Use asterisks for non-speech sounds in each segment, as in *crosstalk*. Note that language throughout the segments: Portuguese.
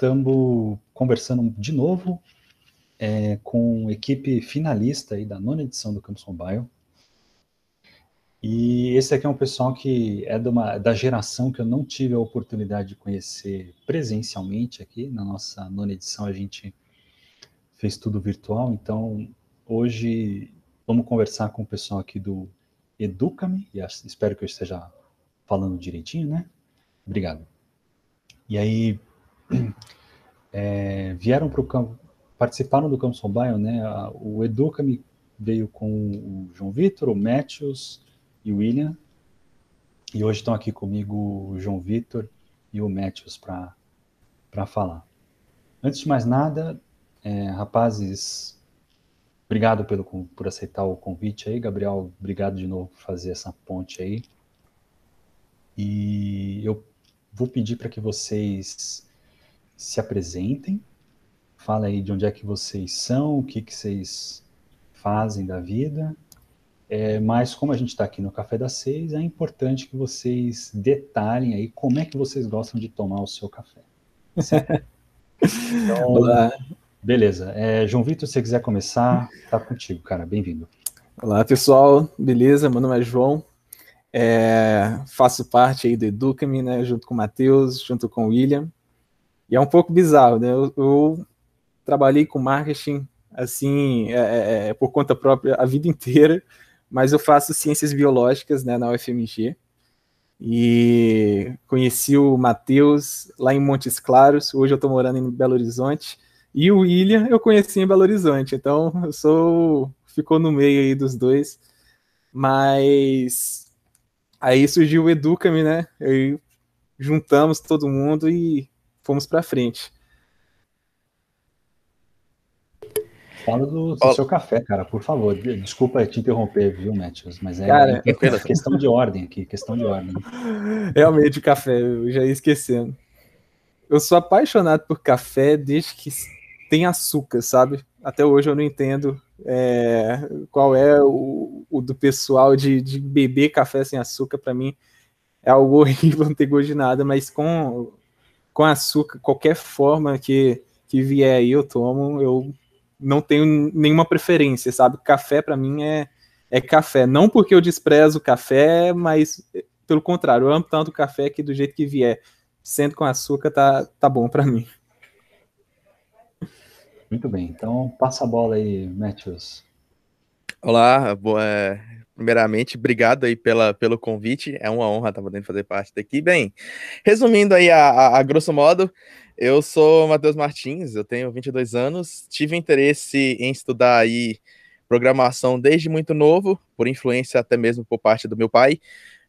estamos conversando de novo é, com equipe finalista aí da nona edição do Campus Mobile. E esse aqui é um pessoal que é uma, da geração que eu não tive a oportunidade de conhecer presencialmente aqui. Na nossa nona edição a gente fez tudo virtual, então hoje vamos conversar com o pessoal aqui do Educa-me, e espero que eu esteja falando direitinho, né? Obrigado. E aí, é, vieram para o campo, participaram do Campus Mobile, né? O Educa-me veio com o João Vitor, o Matthews, e o William. E hoje estão aqui comigo o João Vitor e o Matthews para falar. Antes de mais nada, é, rapazes, obrigado pelo, por aceitar o convite aí. Gabriel, obrigado de novo por fazer essa ponte aí. E eu vou pedir para que vocês se apresentem. Fala aí de onde é que vocês são, o que, que vocês fazem da vida é, mas como a gente está aqui no Café das Seis, é importante que vocês detalhem aí como é que vocês gostam de tomar o seu café. *laughs* então, Olá. Beleza. É, João Vitor, se você quiser começar, tá contigo, cara. Bem-vindo. Olá, pessoal. Beleza? Meu nome é João. É, faço parte aí do Educa-me, né? Junto com o Matheus, junto com o William. E é um pouco bizarro, né? Eu, eu trabalhei com marketing, assim, é, é, é por conta própria a vida *laughs* inteira mas eu faço ciências biológicas né, na UFMG. E conheci o Matheus lá em Montes Claros, hoje eu estou morando em Belo Horizonte. E o William eu conheci em Belo Horizonte, então eu sou. ficou no meio aí dos dois. Mas aí surgiu o Educa-me, né? Aí juntamos todo mundo e fomos para frente. Fala do, do seu café, cara, por favor. Desculpa te interromper, viu, Matthews? Mas é, cara, é questão de ordem aqui, questão de ordem. Realmente, o café, eu já ia esquecendo. Eu sou apaixonado por café desde que tem açúcar, sabe? Até hoje eu não entendo é, qual é o, o do pessoal de, de, beber café sem açúcar. Para mim é algo *laughs* horrível, não ter gosto de nada, mas com, com açúcar, qualquer forma que, que vier aí eu tomo, eu não tenho nenhuma preferência, sabe? Café para mim é, é café. Não porque eu desprezo café, mas pelo contrário, eu amo tanto o café que do jeito que vier, sendo com açúcar, tá, tá bom para mim. Muito bem, então passa a bola aí, Matthews. Olá, boa, é, primeiramente, obrigado aí pela, pelo convite, é uma honra estar podendo fazer parte daqui. Bem, resumindo aí a, a, a grosso modo, eu sou Matheus Martins, eu tenho 22 anos, tive interesse em estudar aí programação desde muito novo, por influência até mesmo por parte do meu pai.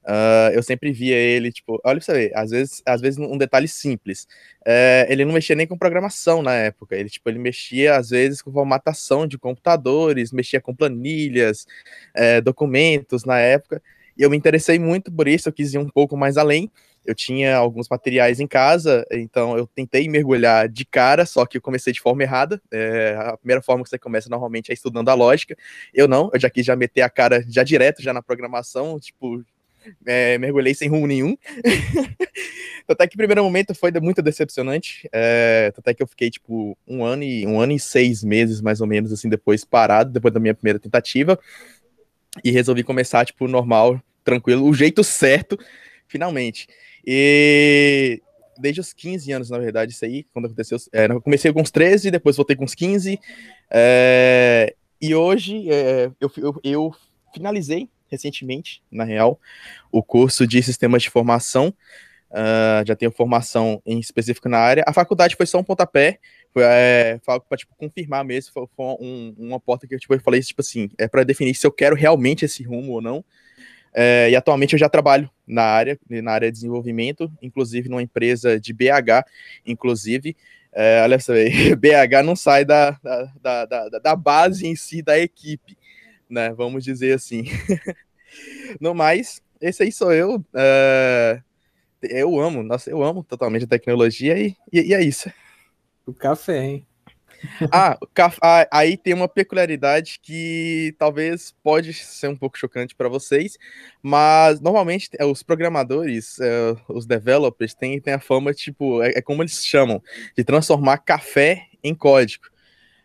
Uh, eu sempre via ele, tipo, olha pra você ver, às vezes, às vezes um detalhe simples. É, ele não mexia nem com programação na época, ele, tipo, ele mexia às vezes com formatação de computadores, mexia com planilhas, é, documentos na época, e eu me interessei muito por isso, eu quis ir um pouco mais além eu tinha alguns materiais em casa, então eu tentei mergulhar de cara, só que eu comecei de forma errada. É, a primeira forma que você começa normalmente é estudando a lógica. Eu não, eu já quis já meter a cara já direto, já na programação, tipo, é, mergulhei sem rumo nenhum. *laughs* até que o primeiro momento foi muito decepcionante. É, até que eu fiquei, tipo, um ano, e, um ano e seis meses, mais ou menos, assim, depois parado, depois da minha primeira tentativa. E resolvi começar, tipo, normal, tranquilo, o jeito certo, finalmente. E desde os 15 anos, na verdade, isso aí, quando aconteceu. É, eu comecei com uns 13, depois voltei com uns 15. É, e hoje é, eu, eu, eu, finalizei recentemente, na real, o curso de sistemas de formação. Uh, já tenho formação em específico na área. A faculdade foi só um pontapé, foi é, para tipo, confirmar mesmo, foi, foi um, uma porta que tipo, eu falei, tipo assim, é para definir se eu quero realmente esse rumo ou não. É, e atualmente eu já trabalho na área, na área de desenvolvimento, inclusive numa empresa de BH, inclusive, É, olha só aí, *laughs* BH não sai da, da, da, da, base em si da equipe, né? Vamos dizer assim. *laughs* no mais, esse aí sou eu. É, eu amo, nossa, eu amo totalmente a tecnologia e, e, e é isso. O café, hein? ah, aí tem uma peculiaridade que talvez pode ser um pouco chocante para vocês, mas normalmente é, os programadores, é, os developers têm, têm a fama, tipo, é, é como eles chamam, de transformar café em código.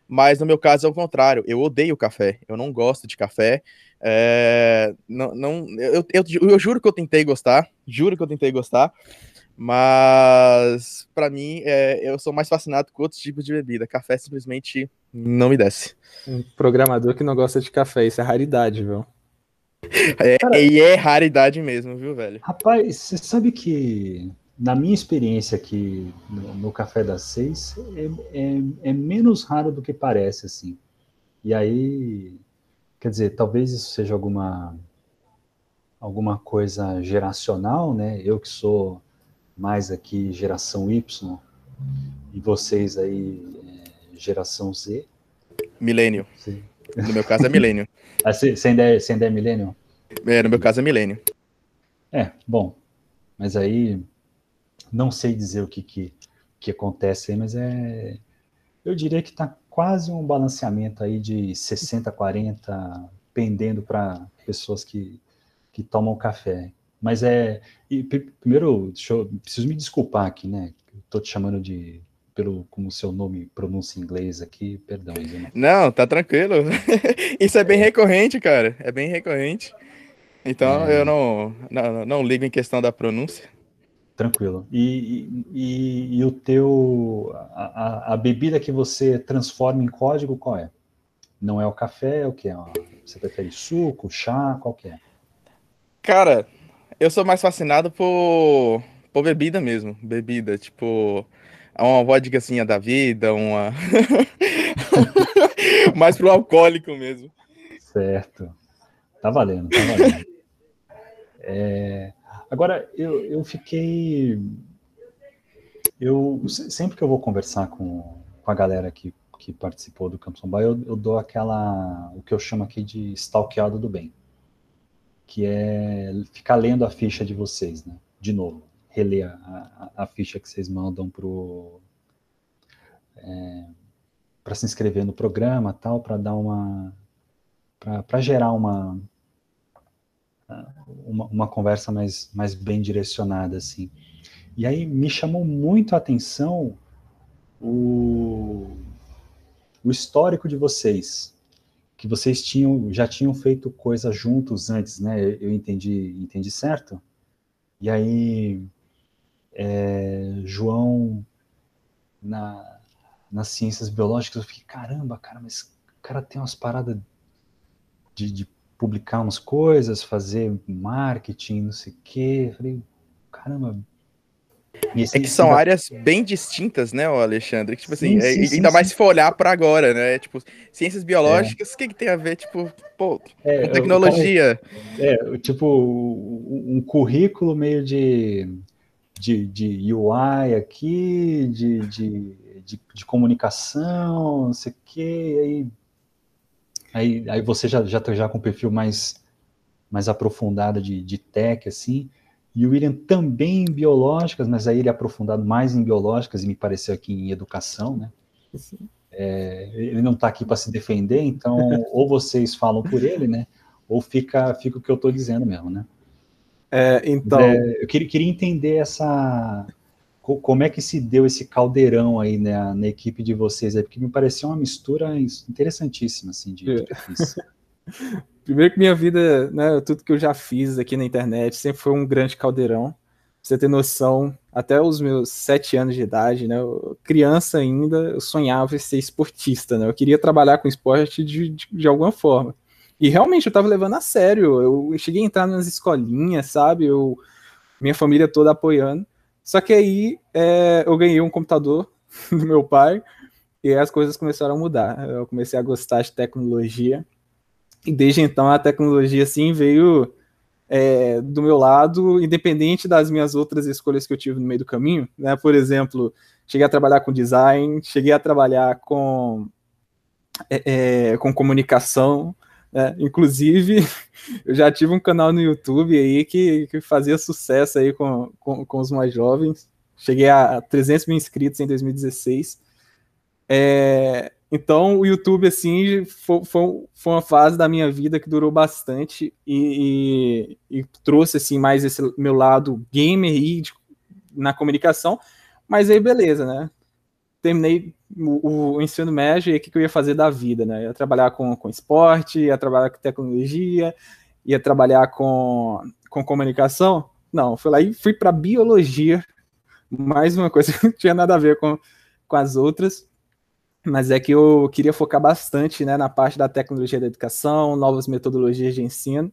Mas no meu caso é o contrário, eu odeio café, eu não gosto de café. É, não, não, eu, eu, eu, juro que eu tentei gostar, juro que eu tentei gostar, mas, para mim, é, eu sou mais fascinado com outros tipos de bebida. Café simplesmente não me desce. Um programador que não gosta de café, isso é raridade, viu? É, Cara, e é raridade mesmo, viu, velho? Rapaz, você sabe que, na minha experiência aqui no, no Café das Seis, é, é, é menos raro do que parece, assim. E aí, quer dizer, talvez isso seja alguma alguma coisa geracional, né? Eu que sou mais aqui geração Y e vocês aí é, geração Z. Milênio. No meu caso é milênio. *laughs* ah, você, ainda é, você ainda é milênio? É, no meu caso é milênio. É, bom. Mas aí não sei dizer o que, que, que acontece aí, mas é. Eu diria que está quase um balanceamento aí de 60, 40, pendendo para pessoas que, que tomam café. Mas é. E, primeiro, eu, preciso me desculpar aqui, né? Estou te chamando de. Pelo, como o seu nome pronuncia em inglês aqui, perdão. Né? Não, tá tranquilo. *laughs* Isso é bem recorrente, cara. É bem recorrente. Então é... eu não, não, não ligo em questão da pronúncia. Tranquilo. E, e, e o teu. A, a, bebida que você transforma em código, qual é? Não é o café, é o que? Você prefere suco, chá, qual que é? Cara, eu sou mais fascinado por, por bebida mesmo. Bebida, tipo, uma vodka da vida, uma. *laughs* mais pro alcoólico mesmo. Certo. Tá valendo, tá valendo. É... Agora, eu, eu fiquei. Eu, sempre que eu vou conversar com, com a galera que, que participou do Campus Bay, eu, eu dou aquela. o que eu chamo aqui de stalkeado do bem que é ficar lendo a ficha de vocês, né? De novo, reler a, a, a ficha que vocês mandam pro é, para se inscrever no programa, tal, para dar uma para gerar uma, uma, uma conversa mais mais bem direcionada assim. E aí me chamou muito a atenção o, o histórico de vocês, que vocês tinham já tinham feito coisas juntos antes, né? Eu entendi, entendi certo? E aí, é, João, na, nas ciências biológicas, eu fiquei, caramba, cara, mas o cara tem umas paradas de, de publicar umas coisas, fazer marketing, não sei o quê. Eu falei, caramba, é que são áreas bem distintas, né, Alexandre? Tipo assim, sim, é, sim, ainda mais se for olhar para agora, né? Tipo, ciências biológicas, o é. que, que tem a ver, tipo, pô, é, tecnologia? É, tipo, um currículo meio de, de, de UI aqui, de, de, de, de comunicação, não sei o quê, aí, aí, aí você já, já tá já com um perfil mais, mais aprofundado de, de tech, assim, e o William também em biológicas, mas aí ele é aprofundado mais em biológicas e me pareceu aqui em educação, né? É, ele não está aqui para se defender, então ou vocês falam por ele, né? Ou fica, fica o que eu estou dizendo mesmo, né? É, então. É, eu queria, queria entender essa. Como é que se deu esse caldeirão aí né, na equipe de vocês aí? Porque me pareceu uma mistura interessantíssima, assim, de, de *laughs* Primeiro que minha vida, né, tudo que eu já fiz aqui na internet sempre foi um grande caldeirão. Pra você ter noção, até os meus sete anos de idade, né, eu, criança ainda, eu sonhava em ser esportista, né, eu queria trabalhar com esporte de, de, de alguma forma. E realmente eu estava levando a sério, eu cheguei a entrar nas escolinhas, sabe, eu, minha família toda apoiando. Só que aí é, eu ganhei um computador *laughs* do meu pai e as coisas começaram a mudar. Eu comecei a gostar de tecnologia e desde então a tecnologia assim veio é, do meu lado, independente das minhas outras escolhas que eu tive no meio do caminho. Né? Por exemplo, cheguei a trabalhar com design, cheguei a trabalhar com, é, é, com comunicação, né? inclusive *laughs* eu já tive um canal no YouTube aí que, que fazia sucesso aí com, com, com os mais jovens, cheguei a 300 mil inscritos em 2016, é, então, o YouTube, assim, foi, foi, foi, uma fase da minha vida que durou bastante e, e, e trouxe, assim, mais esse meu lado gamer e de, na comunicação. Mas aí, beleza, né? Terminei o, o ensino médio e o que, que eu ia fazer da vida, né? Ia trabalhar com, com esporte, ia trabalhar com tecnologia, ia trabalhar com, com comunicação. Não, fui lá e fui para biologia, mais uma coisa *laughs* que não tinha nada a ver com, com as outras mas é que eu queria focar bastante né, na parte da tecnologia da educação, novas metodologias de ensino.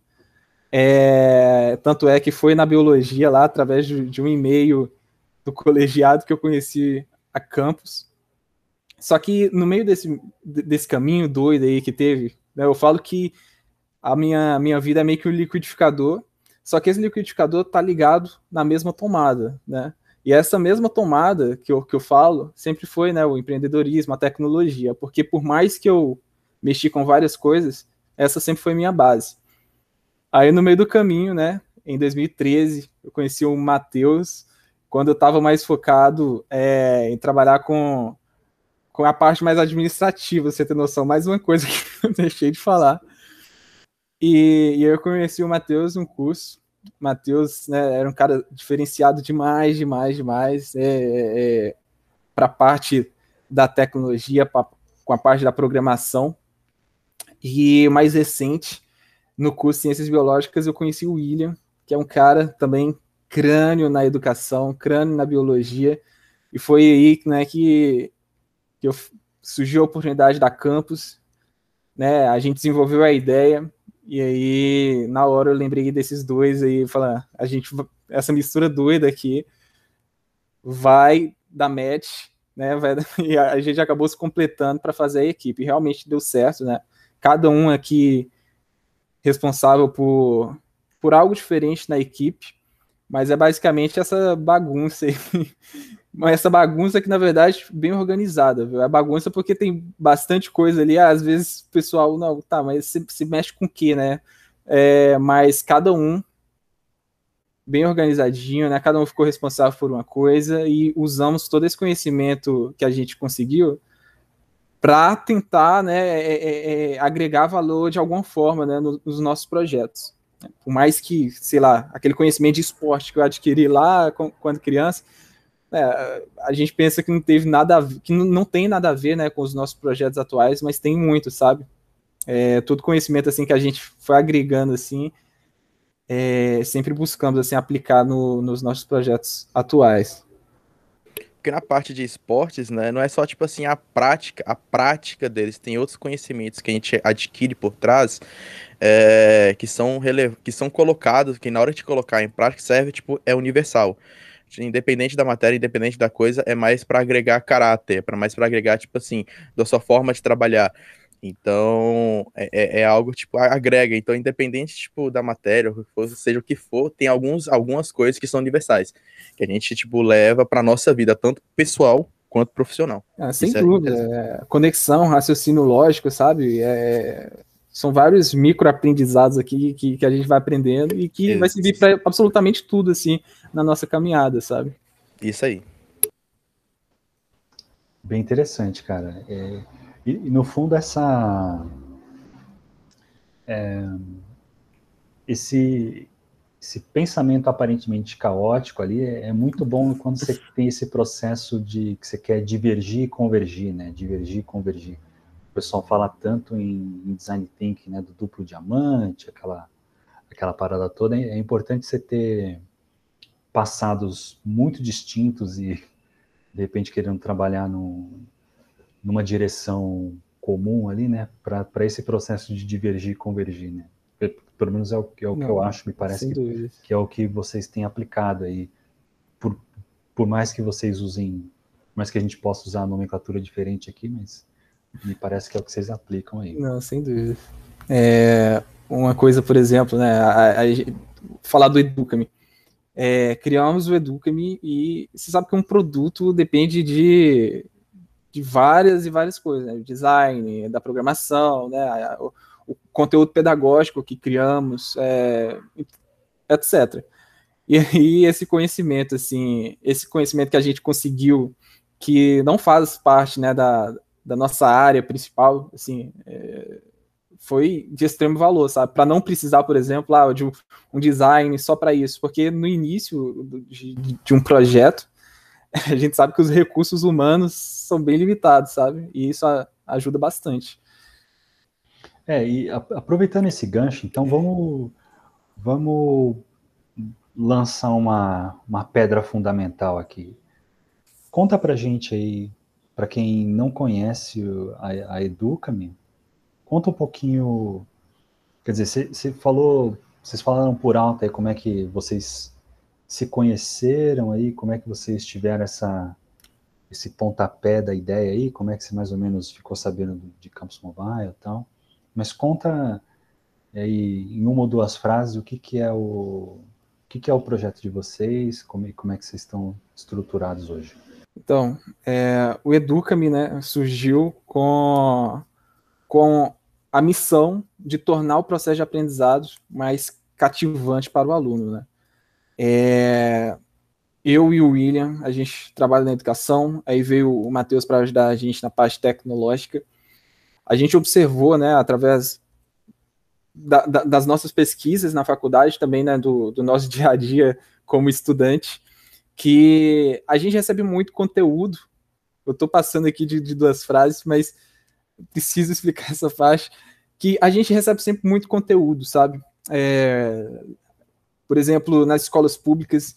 É, tanto é que foi na biologia lá, através de, de um e-mail do colegiado, que eu conheci a campus. Só que no meio desse, desse caminho doido aí que teve, né, eu falo que a minha, minha vida é meio que um liquidificador, só que esse liquidificador tá ligado na mesma tomada, né? E essa mesma tomada que eu, que eu falo sempre foi né, o empreendedorismo, a tecnologia, porque por mais que eu mexi com várias coisas, essa sempre foi minha base. Aí no meio do caminho, né, em 2013, eu conheci o Matheus, quando eu estava mais focado é, em trabalhar com, com a parte mais administrativa, você ter noção, mais uma coisa *laughs* que eu deixei de falar. E, e eu conheci o Matheus num curso Matheus né, era um cara diferenciado demais, demais, demais. É, é, é para a parte da tecnologia, pra, com a parte da programação. E mais recente, no curso Ciências Biológicas, eu conheci o William, que é um cara também crânio na educação, crânio na biologia. E foi aí né, que, que eu, surgiu a oportunidade da campus. Né, a gente desenvolveu a ideia e aí, na hora eu lembrei desses dois aí, falar, a gente, essa mistura doida aqui vai dar match, né? Vai, *laughs* e a gente acabou se completando para fazer a equipe. Realmente deu certo, né? Cada um aqui responsável por, por algo diferente na equipe, mas é basicamente essa bagunça aí *laughs* essa bagunça que, na verdade, bem organizada, viu? É bagunça porque tem bastante coisa ali. Às vezes o pessoal, não, tá, mas se, se mexe com o quê, né? É, mas cada um bem organizadinho, né? Cada um ficou responsável por uma coisa e usamos todo esse conhecimento que a gente conseguiu para tentar, né, é, é, é, agregar valor de alguma forma, né, nos nossos projetos. Por mais que, sei lá, aquele conhecimento de esporte que eu adquiri lá quando criança, é, a gente pensa que não teve nada ver, que não tem nada a ver né, com os nossos projetos atuais, mas tem muito, sabe? É, todo conhecimento assim que a gente foi agregando assim, é, sempre buscamos assim aplicar no, nos nossos projetos atuais. Porque na parte de esportes, né, não é só tipo assim a prática, a prática deles, tem outros conhecimentos que a gente adquire por trás, é, que são que são colocados, que na hora de colocar em prática serve tipo é universal independente da matéria, independente da coisa, é mais para agregar caráter, para mais para agregar, tipo assim, da sua forma de trabalhar. Então, é, é, é, algo, tipo, agrega. Então, independente, tipo, da matéria, seja o que for, tem alguns, algumas coisas que são universais, que a gente, tipo, leva para nossa vida, tanto pessoal quanto profissional. Ah, sem Isso é dúvida. É... Conexão, raciocínio lógico, sabe? É são vários micro aprendizados aqui que, que a gente vai aprendendo e que vai servir para absolutamente tudo assim na nossa caminhada, sabe? Isso aí. Bem interessante, cara. É, e, e, no fundo essa é, esse esse pensamento aparentemente caótico ali é, é, muito bom quando você tem esse processo de que você quer divergir e convergir, né? Divergir e convergir o pessoal fala tanto em, em, design thinking, né, do duplo diamante, aquela, aquela parada toda, é, é importante você ter passados muito distintos e de repente querendo trabalhar no, numa direção comum ali, né, para esse processo de divergir e convergir, né. Pelo menos é o, é o Não, que eu acho, me parece que, que, é o que vocês têm aplicado aí. Por, por mais que vocês usem, por mais que a gente possa usar a nomenclatura diferente aqui, mas me parece que é o que vocês aplicam aí. Não, sem dúvida. É, uma coisa, por exemplo, né, a, a, falar do Educame. é, criamos o Educame e você sabe que um produto depende de, de várias e várias coisas, né? design, da programação, né? o, o conteúdo pedagógico que criamos, é, etc. E aí esse conhecimento, assim, esse conhecimento que a gente conseguiu, que não faz parte né, da, da nossa área principal, assim, é, foi de extremo valor, sabe? Para não precisar, por exemplo, ah, de um design só para isso, porque no início de, de, um projeto, *laughs* a gente sabe que os recursos humanos são bem limitados, sabe? E isso a, ajuda bastante. É, e aproveitando esse gancho, então vamos, vamos lançar uma, uma pedra fundamental aqui. Conta pra gente aí, para quem não conhece a, a Educa-me, Conta um pouquinho, quer dizer, você falou, vocês falaram por alto aí como é que vocês se conheceram aí, como é que vocês tiveram essa esse pontapé da ideia aí, como é que você mais ou menos ficou sabendo de Campus Mobile e tal. Mas conta aí em uma ou duas frases o que que é o, o que que é o projeto de vocês, como, como é que vocês estão estruturados hoje. Então, é, o Educa-me né, surgiu com, com a missão de tornar o processo de aprendizado mais cativante para o aluno. Né? É, eu e o William, a gente trabalha na educação, aí veio o Matheus para ajudar a gente na parte tecnológica. A gente observou, né, através da, da, das nossas pesquisas na faculdade, também né, do, do nosso *laughs* dia a dia como estudante, que a gente recebe muito conteúdo. Eu estou passando aqui de, de duas frases, mas preciso explicar *laughs* essa faixa, que a gente recebe sempre muito conteúdo, sabe? É, por exemplo, nas escolas públicas,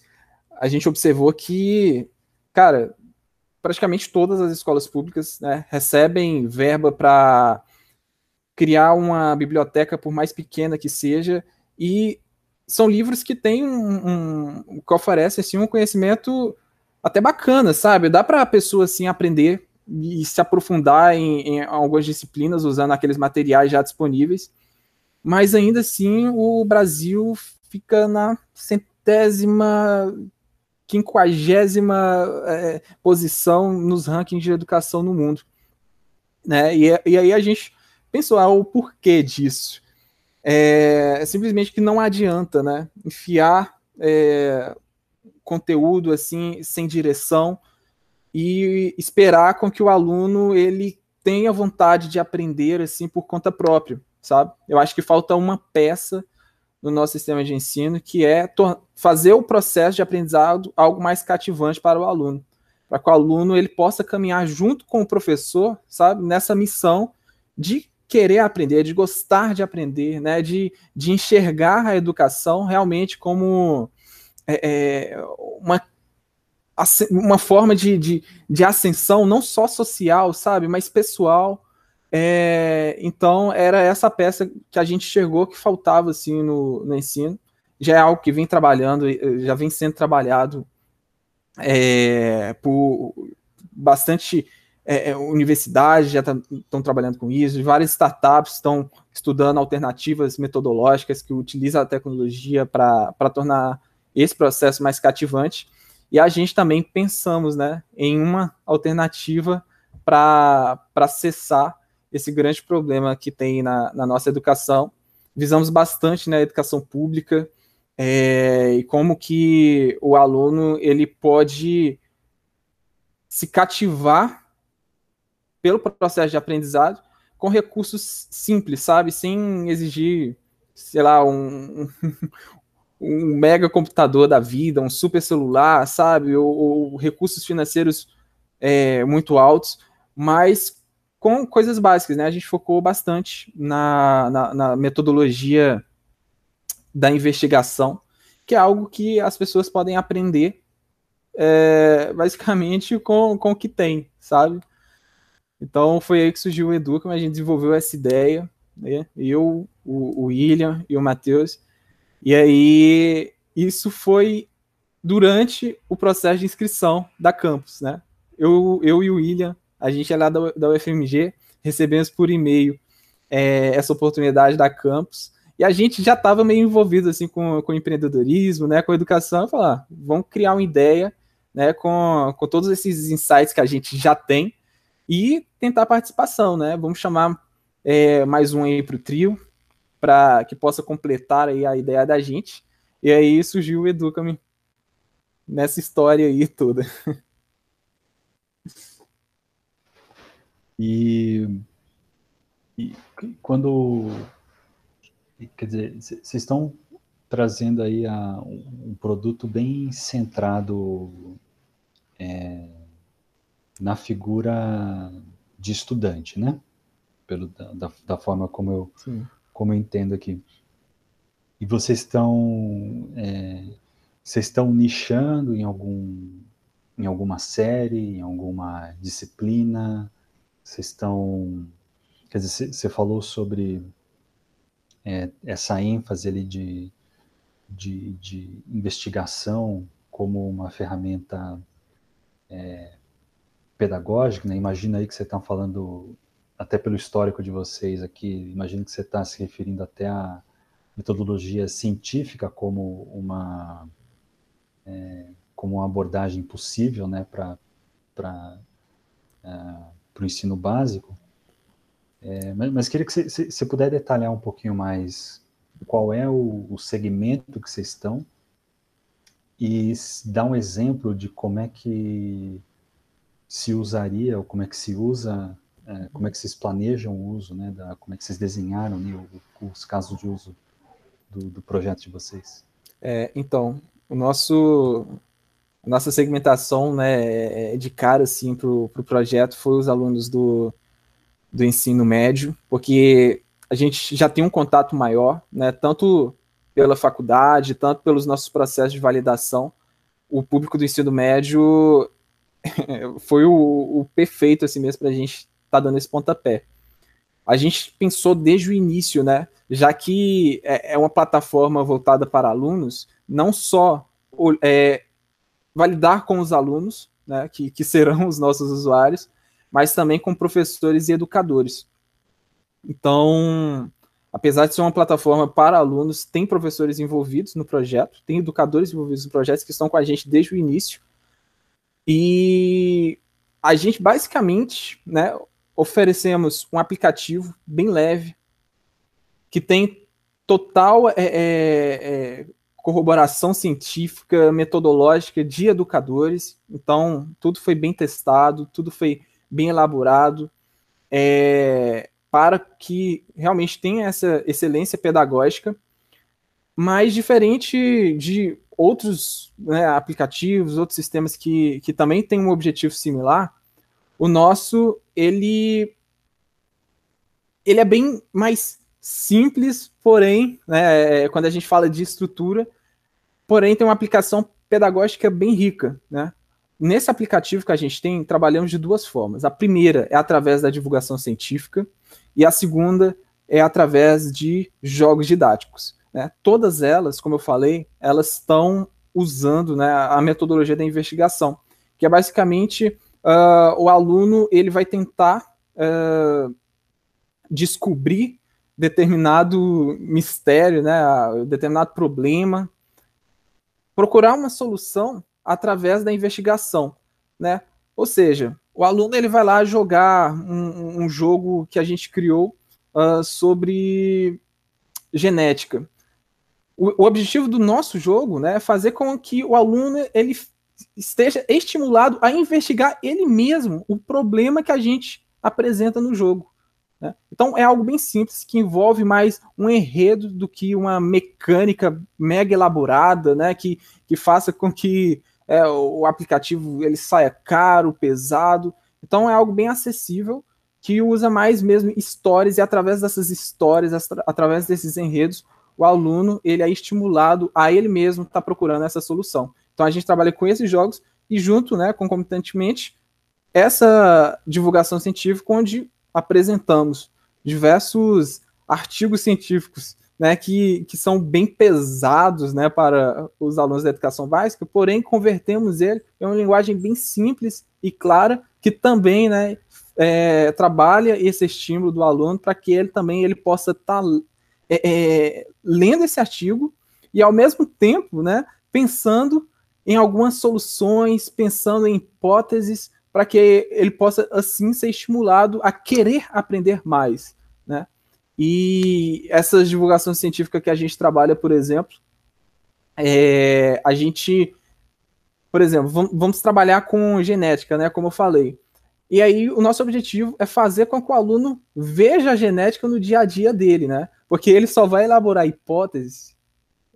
a gente observou que, cara, praticamente todas as escolas públicas né, recebem verba para criar uma biblioteca, por mais pequena que seja, e são livros que têm um, um que oferecem assim, um conhecimento até bacana, sabe? Dá para a pessoa assim aprender e se aprofundar em, em, algumas disciplinas usando aqueles materiais já disponíveis. Mas ainda assim, o Brasil fica na centésima, quinquagésima é, posição nos rankings de educação no mundo. Né? E, e aí a gente pensou, ah, o porquê disso? É, é simplesmente que não adianta né? enfiar é, conteúdo assim sem direção e esperar com que o aluno ele tenha vontade de aprender assim por conta própria, sabe? Eu acho que falta uma peça no nosso sistema de ensino que é fazer o processo de aprendizado algo mais cativante para o aluno, para que o aluno ele possa caminhar junto com o professor, sabe, nessa missão de querer aprender, de gostar de aprender, né, de, de enxergar a educação realmente como é, é uma uma forma de, de, de ascensão não só social, sabe, mas pessoal. É, então era essa peça que a gente chegou que faltava assim no, no ensino. Já é algo que vem trabalhando, já vem sendo trabalhado é, por bastante é, é universidades já estão tá, trabalhando com isso, várias startups estão estudando alternativas metodológicas que utilizam a tecnologia para tornar esse processo mais cativante. E a gente também pensamos né, em uma alternativa para cessar esse grande problema que tem na, na nossa educação. Visamos bastante na né, educação pública é, e como que o aluno ele pode se cativar pelo processo de aprendizado com recursos simples, sabe? Sem exigir, sei lá, *laughs* um, um mega computador da vida, um super celular, sabe, ou, ou recursos financeiros é, muito altos, mas com coisas básicas, né? A gente focou bastante na, na, na, metodologia da investigação, que é algo que as pessoas podem aprender é, basicamente com, com o que tem, sabe? Então foi aí que surgiu o Educa, a gente desenvolveu essa ideia, né? Eu, o, o William e o Matheus, e aí, isso foi durante o processo de inscrição da campus, né? Eu, eu e o William, a gente é lá da, da UFMG, recebemos por e-mail é, essa oportunidade da campus, E a gente já estava meio envolvido assim com, com empreendedorismo, né, com educação, falar, ah, vamos criar uma ideia, né, com, com todos esses insights que a gente já tem e tentar participação, né? Vamos chamar é, mais um aí para o trio, para que possa completar aí a ideia da gente. E aí surgiu o Educa-me nessa história aí toda. *laughs* E, e quando quer dizer, vocês estão trazendo aí a, um produto bem centrado é, na figura de estudante, né? Pelo, da, da forma como eu, como eu entendo aqui. E vocês estão é, vocês estão nichando em algum em alguma série, em alguma disciplina? Vocês estão quer dizer, você falou sobre é, essa ênfase ali de, de, de, investigação como uma ferramenta é, pedagógica, né? Imagina aí que você está falando, até pelo histórico de vocês aqui, imagina que você está se referindo até à metodologia científica como uma, é, como uma abordagem possível né, para é, o ensino básico. É, mas, mas, queria que você, você puder detalhar um pouquinho mais qual é o, o segmento que vocês estão e dar um exemplo de como é que se usaria, ou como é que se usa, é, como é que vocês planejam o uso, né, da, como é que vocês desenharam né, os casos de uso do, do projeto de vocês. É, então, o nosso, nossa segmentação né, é de cara assim, para o pro projeto foi os alunos do, do ensino médio, porque a gente já tem um contato maior, né, tanto pela faculdade, tanto pelos nossos processos de validação. O público do ensino médio *laughs* foi o, o perfeito assim mesmo para a gente estar tá dando esse pontapé. A gente pensou desde o início, né? Já que é, é uma plataforma voltada para alunos, não só é, validar com os alunos, né, que, que serão os nossos usuários, mas também com professores e educadores. Então, apesar de ser uma plataforma para alunos, tem professores envolvidos no projeto, tem educadores envolvidos no projeto que estão com a gente desde o início. E a gente basicamente, né, oferecemos um aplicativo bem leve que tem total é, é, é, corroboração científica, metodológica de educadores. Então, tudo foi bem testado, tudo foi bem elaborado, é, para que realmente tenha essa excelência pedagógica, mas diferente de outros né, aplicativos, outros sistemas que, que também têm um objetivo similar, o nosso, ele, ele é bem mais simples, porém, né, quando a gente fala de estrutura, porém tem uma aplicação pedagógica bem rica, né? Nesse aplicativo que a gente tem, trabalhamos de duas formas. A primeira é através da divulgação científica e a segunda é através de jogos didáticos. Né? Todas elas, como eu falei, elas estão usando né, a metodologia da investigação, que é basicamente uh, o aluno ele vai tentar uh, descobrir determinado mistério, né, determinado problema, procurar uma solução através da investigação, né? Ou seja, o aluno ele vai lá jogar um, um jogo que a gente criou uh, sobre genética. O, o, objetivo do nosso jogo, né, é fazer com que o aluno ele esteja estimulado a investigar ele mesmo o problema que a gente apresenta no jogo. Né? Então é algo bem simples que envolve mais um enredo do que uma mecânica mega elaborada, né, que, que faça com que é, o aplicativo ele saia caro, pesado. Então é algo bem acessível que usa mais mesmo histórias e através dessas histórias, através desses enredos, o aluno ele é estimulado a ele mesmo estar tá procurando essa solução. Então a gente trabalha com esses jogos e junto, né, concomitantemente, essa divulgação científica onde apresentamos diversos artigos científicos né, que, que são bem pesados né, para os alunos da educação básica, porém convertemos ele em uma linguagem bem simples e clara, que também né, é, trabalha esse estímulo do aluno para que ele também ele possa estar tá, é, é, lendo esse artigo e ao mesmo tempo, né, pensando em algumas soluções, pensando em hipóteses para que ele possa assim ser estimulado a querer aprender mais, né? E essa divulgação científica que a gente trabalha, por exemplo, é, a gente, por exemplo, vamos trabalhar com genética, né? Como eu falei. E aí o nosso objetivo é fazer com que o aluno veja a genética no dia a dia dele, né? Porque ele só vai elaborar hipóteses,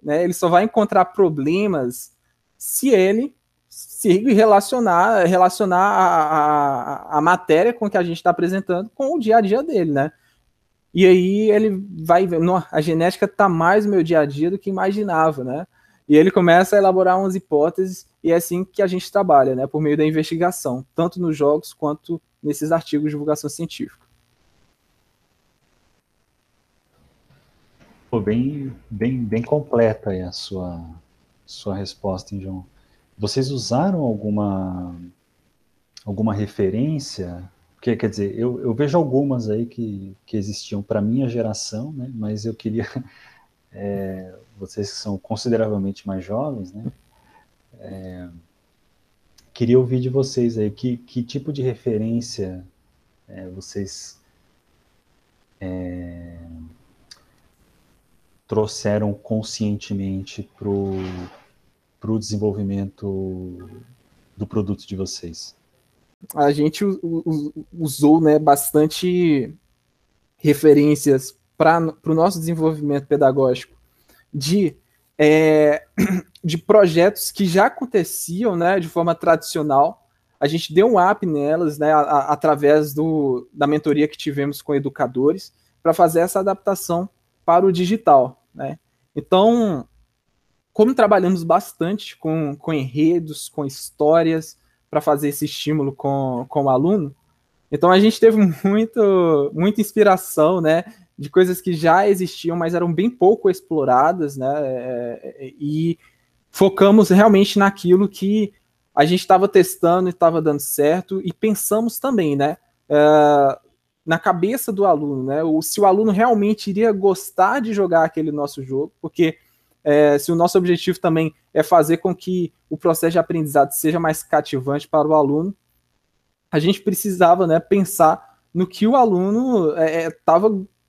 né? Ele só vai encontrar problemas se ele se relacionar, relacionar a, a, a matéria com que a gente está apresentando com o dia a dia dele, né? E aí ele vai ver, a genética está mais no meu dia a dia do que imaginava, né? E ele começa a elaborar umas hipóteses e é assim que a gente trabalha, né? Por meio da investigação, tanto nos jogos quanto nesses artigos de divulgação científica. Pô, bem, bem, bem completa a sua, sua resposta, hein, João? Vocês usaram alguma alguma referência? Porque, quer dizer, eu, eu vejo algumas aí que, que existiam para minha geração, né? Mas eu queria é, vocês que são consideravelmente mais jovens, né? É, queria ouvir de vocês aí que, que tipo de referência é, vocês é, trouxeram conscientemente para o desenvolvimento do produto de vocês? A gente usou né, bastante referências para o nosso desenvolvimento pedagógico de, é, *clears throat* de projetos que já aconteciam né, de forma tradicional. A gente deu um up nelas né, a, a, através do, da mentoria que tivemos com educadores para fazer essa adaptação para o digital. Né? Então, como trabalhamos bastante com, com enredos, com histórias, para fazer esse estímulo com, com o aluno, então a gente teve *laughs* muito, muita inspiração, né, de coisas que já existiam, mas eram bem pouco exploradas, né, é, e focamos realmente naquilo que a gente estava testando e estava dando certo, e pensamos também, né, é, na cabeça do aluno, né, o, se o aluno realmente iria gostar de jogar aquele nosso jogo, porque é, se o nosso objetivo também é fazer com que o processo de aprendizado seja mais cativante para o aluno, a gente precisava né, pensar no que o aluno estava é,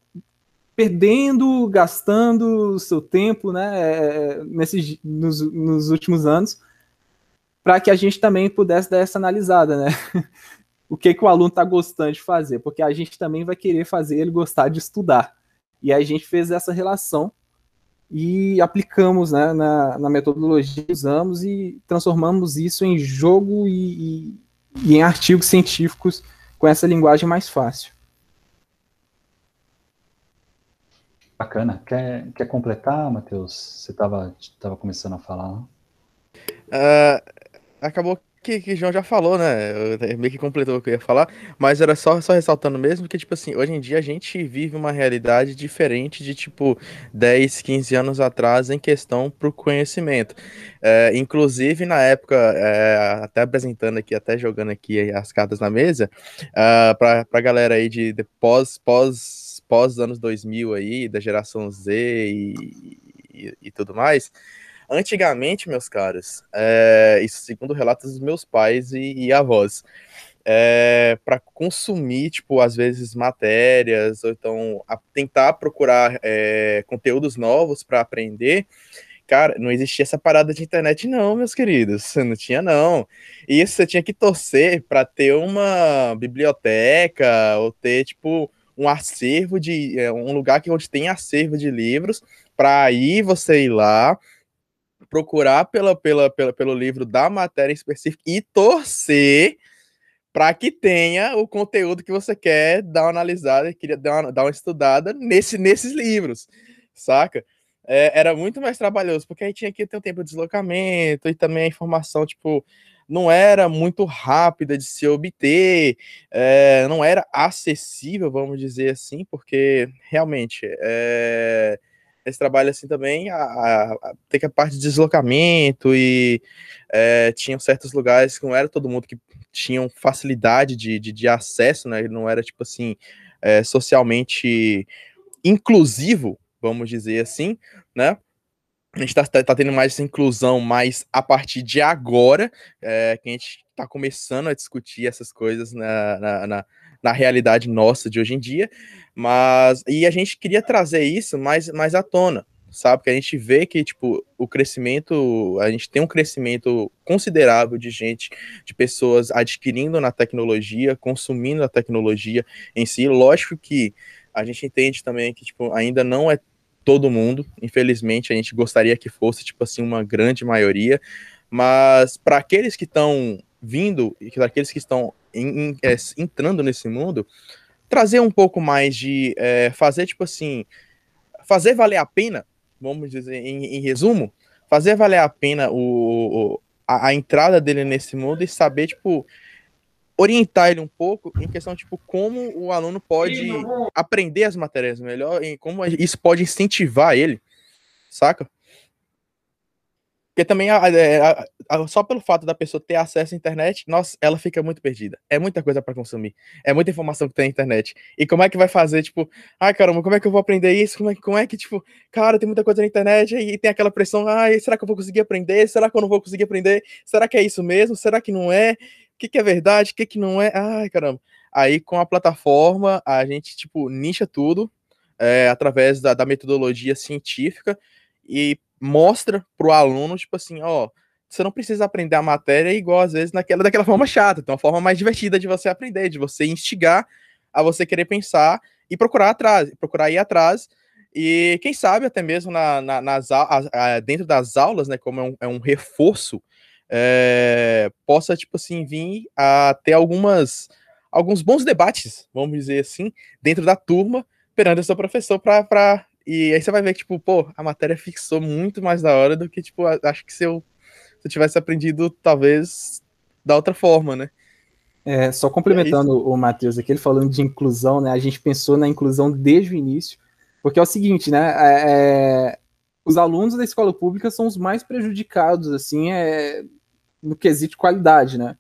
perdendo, gastando o seu tempo né, é, nesses, nos, nos últimos anos, para que a gente também pudesse dar essa analisada, né? *laughs* o que, que o aluno está gostando de fazer, porque a gente também vai querer fazer ele gostar de estudar. E a gente fez essa relação e aplicamos né, na, na, metodologia, usamos e transformamos isso em jogo e, e, e, em artigos científicos com essa linguagem mais fácil. Bacana. Quer, quer completar, Matheus? Você estava tava começando a falar. Uh, acabou que, que o João já falou, né? Eu, meio que completou o que eu ia falar, mas era só, só ressaltando mesmo que, tipo assim, hoje em dia a gente vive uma realidade diferente de, tipo, 10, 15 anos atrás em questão pro conhecimento. É, inclusive, na época, é, até apresentando aqui, até jogando aqui as cartas na mesa, uh, pra, pra galera aí de, de pós, pós, pós anos 2000 aí, da geração Z e, e, e tudo mais, Antigamente, meus caros, é, isso segundo relatos dos meus pais e, e avós, é, para consumir, tipo, às vezes matérias, ou então tentar procurar é, conteúdos novos para aprender, cara, não existia essa parada de internet, não, meus queridos. *laughs* Não tinha, não. E isso você tinha que torcer para ter uma biblioteca, ou ter, tipo, um acervo de. É, um lugar que onde tem acervo de livros, para aí você ir lá procurar pela, pela, pela, pelo livro da matéria específica e torcer para que tenha o conteúdo que você quer dar uma analisada, queria dar uma, dar uma estudada nesse, nesses livros, saca? É, era muito mais trabalhoso, porque aí tinha que ter um tempo de deslocamento e também a informação, tipo, não era muito rápida de se obter, é, não era acessível, vamos dizer assim, porque realmente é, esse trabalho assim também, a, a, a, que a parte de deslocamento e é, tinham certos lugares que não era todo mundo que tinham facilidade de, de, de acesso, né? Não era tipo assim é, socialmente inclusivo vamos dizer assim, né? A gente está tá tendo mais essa inclusão mais a partir de agora, é, que a gente está começando a discutir essas coisas na, na, na, na, realidade nossa de hoje em dia, mas e a gente queria trazer isso mais, mais à tona, sabe? Que a gente vê que, tipo, o crescimento, a gente tem um crescimento considerável de gente, de pessoas adquirindo na tecnologia, consumindo a tecnologia em si. Lógico que a gente entende também que, tipo, ainda não é todo mundo, infelizmente a gente gostaria que fosse, tipo assim, uma grande maioria, mas para aqueles que estão vindo e para aqueles que estão em, é, entrando nesse mundo, trazer um pouco mais de é, fazer, tipo assim, fazer valer a pena vamos dizer, em, em resumo, fazer valer a pena o, o a, a, entrada dele nesse mundo e saber, tipo, orientar ele um pouco em questão, tipo, como o aluno pode aprender as matérias melhor e como isso pode incentivar ele, saca? Porque também, a, a, a, só pelo fato da pessoa ter acesso à internet, nossa, ela fica muito perdida. É muita coisa para consumir. É muita informação que tem na internet. E como é que vai fazer, tipo, ai caramba, como é que eu vou aprender isso? Como é, como é que, tipo, cara, tem muita coisa na internet e tem aquela pressão, ai, será que eu vou conseguir aprender? Será que eu não vou conseguir aprender? Será que é isso mesmo? Será que não é? O que, que é verdade? O que, que não é? Ai, caramba. Aí com a plataforma, a gente, tipo, nicha tudo é, através da, da metodologia científica e mostra pro aluno, tipo assim, ó, você não precisa aprender a matéria igual às vezes naquela daquela forma chata, tem uma forma mais divertida de você aprender, de você instigar a você querer pensar e procurar atrás, procurar ir atrás. E quem sabe até mesmo na, na, nas a, dentro das aulas, né, como é um, é um reforço, é, possa tipo assim vir a ter algumas alguns bons debates, vamos dizer assim, dentro da turma, perante o seu professor para e aí você vai ver que, tipo, pô, a matéria fixou muito mais da hora do que, tipo, acho que se eu, se eu tivesse aprendido, talvez, da outra forma, né? É, só complementando é o Matheus aqui, ele falando de inclusão, né? A gente pensou na inclusão desde o início, porque é o seguinte, né? É, é os alunos da escola pública são os mais prejudicados, assim, é, no quesito qualidade, né?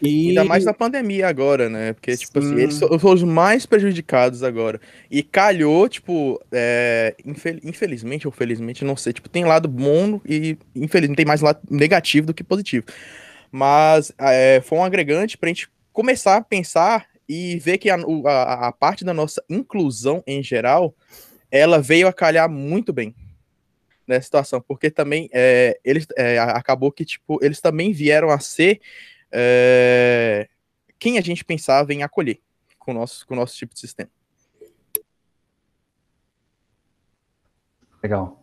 E... Ainda mais na pandemia agora, né? Porque, tipo Sim. assim, eles são, os mais prejudicados agora. E calhou, tipo, é, infel infelizmente ou felizmente, não sei, tipo, tem lado bom e infelizmente tem mais lado negativo do que positivo. Mas é, foi um agregante pra gente começar a pensar e ver que a, a, a parte da nossa inclusão em geral, ela veio a calhar muito bem nessa situação, porque também é, eles é, acabou que tipo eles também vieram a ser é, quem a gente pensava em acolher com o nosso, com o nosso tipo de sistema. Legal.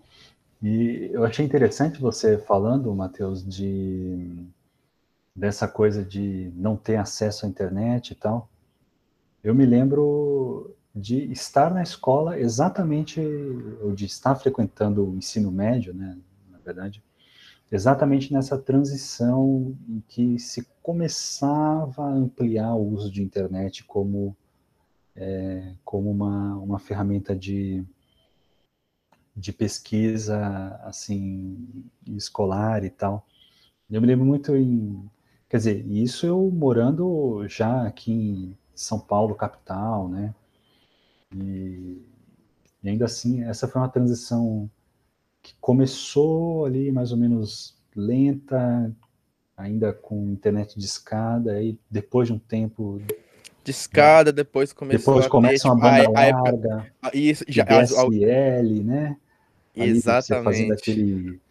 E eu achei interessante você falando, Matheus, de dessa coisa de não ter acesso à internet e tal. Eu me lembro de estar na escola exatamente, ou de estar frequentando o ensino médio, né, na verdade, exatamente nessa transição em que se começava a ampliar o uso de internet como, é, como uma, uma ferramenta de, de pesquisa assim escolar e tal. Eu me lembro muito em, quer dizer, isso eu morando já aqui em São Paulo capital, né? E, e ainda assim essa foi uma transição que começou ali mais ou menos lenta, ainda com internet de escada, aí depois de um tempo de escada, depois começou depois a começa uma banda tipo, a, larga, a, isso já DSL, né? Ali Exatamente. Fazendo aquele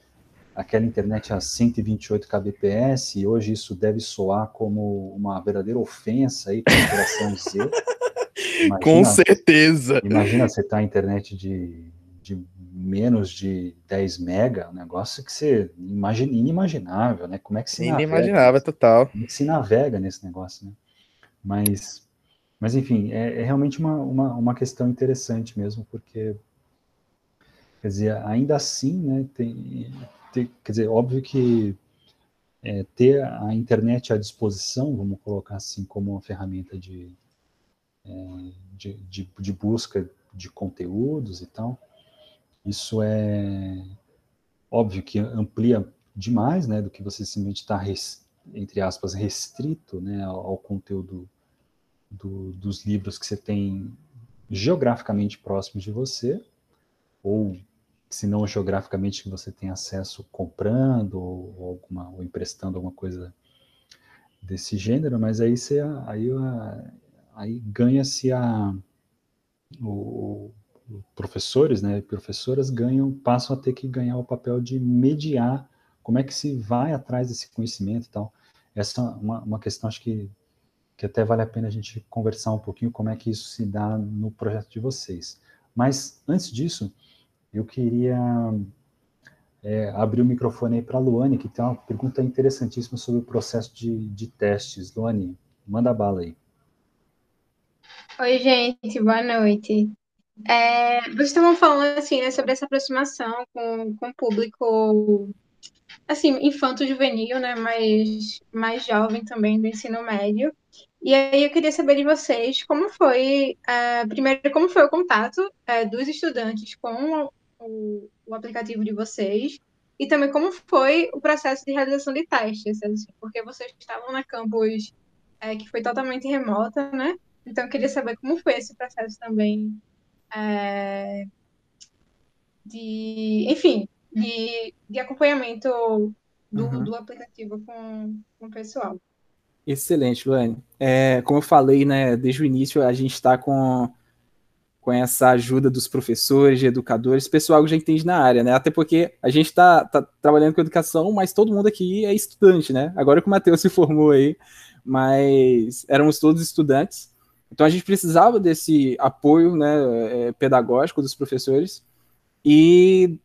aquela internet a 128 kbps, e hoje isso deve soar como uma verdadeira ofensa aí para a geração Z. *laughs* Imagina, Com certeza. Imagina você estar tá internet de, de menos de 10 mega, um negócio que você imagina, inimaginável, né? Como é que se Inimaginável, total. Como é que se navega nesse negócio, né? Mas, mas enfim, é, é realmente uma, uma, uma, questão interessante mesmo, porque, quer dizer, ainda assim, né, tem, tem quer dizer, óbvio que é, ter a internet à disposição, vamos colocar assim, como uma ferramenta de, é, de, de, de busca de conteúdos e tal, isso é óbvio que amplia demais, né, do que você simplesmente está, entre aspas, restrito, né, ao, conteúdo do, dos livros que você tem geograficamente próximos de você, ou se não geograficamente que você tem acesso comprando ou, alguma, ou emprestando alguma coisa desse gênero, mas aí você aí, aí ganha-se a o, professores, né, professoras ganham passam a ter que ganhar o papel de mediar como é que se vai atrás desse conhecimento e tal. Essa é uma, uma questão acho que que até vale a pena a gente conversar um pouquinho como é que isso se dá no projeto de vocês. Mas antes disso, eu queria é, abrir o microfone aí para a Luane, que tem uma pergunta interessantíssima sobre o processo de, de testes. Luane, manda bala aí. Oi, gente, boa noite. É, vocês estavam falando assim, né, sobre essa aproximação com, com o público assim, infanto-juvenil, né, mais, mais jovem também do ensino médio. E aí eu queria saber de vocês como foi, uh, primeiro, como foi o contato uh, dos estudantes com o, o, aplicativo de vocês e também como foi o processo de realização de testes, assim, porque vocês estavam na campus uh, que foi totalmente remota, né? Então eu queria saber como foi esse processo também de, enfim, de, de acompanhamento do, uhum. do aplicativo com, com o pessoal. Excelente, Luane. É, como eu falei, né, desde o início a gente está com, com essa ajuda dos professores, de educadores, pessoal que já entende na área, né? Até porque a gente está tá trabalhando com educação, mas todo mundo aqui é estudante, né? Agora que o Matheus se formou aí, mas éramos todos estudantes. Então a gente precisava desse apoio né, é, pedagógico dos professores. E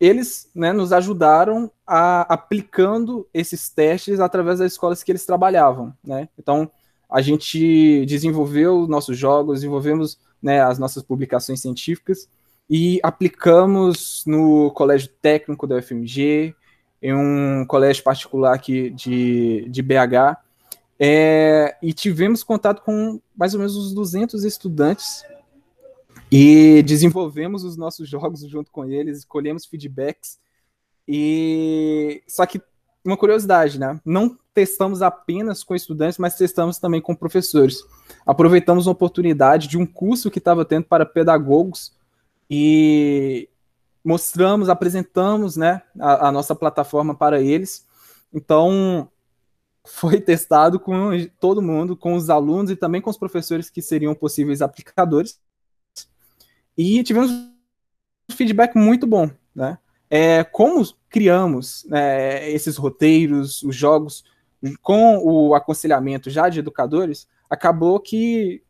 eles né, nos ajudaram a, aplicando esses testes através das escolas que eles trabalhavam. Né? Então, a gente desenvolveu nossos jogos, desenvolvemos né, as nossas publicações científicas e aplicamos no colégio técnico da UFMG, em um colégio particular aqui de, de BH, é, e tivemos contato com mais ou menos uns 200 estudantes e desenvolvemos os nossos jogos junto com eles, escolhemos feedbacks. E só que uma curiosidade, né? Não testamos apenas com estudantes, mas testamos também com professores. Aproveitamos uma oportunidade de um curso que estava tendo para pedagogos e mostramos, apresentamos, né, a, a nossa plataforma para eles. Então, foi testado com todo mundo, com os alunos e também com os professores que seriam possíveis aplicadores. E tivemos um feedback muito bom, né? É, como criamos é, esses roteiros, os jogos, com o aconselhamento já de educadores, acabou que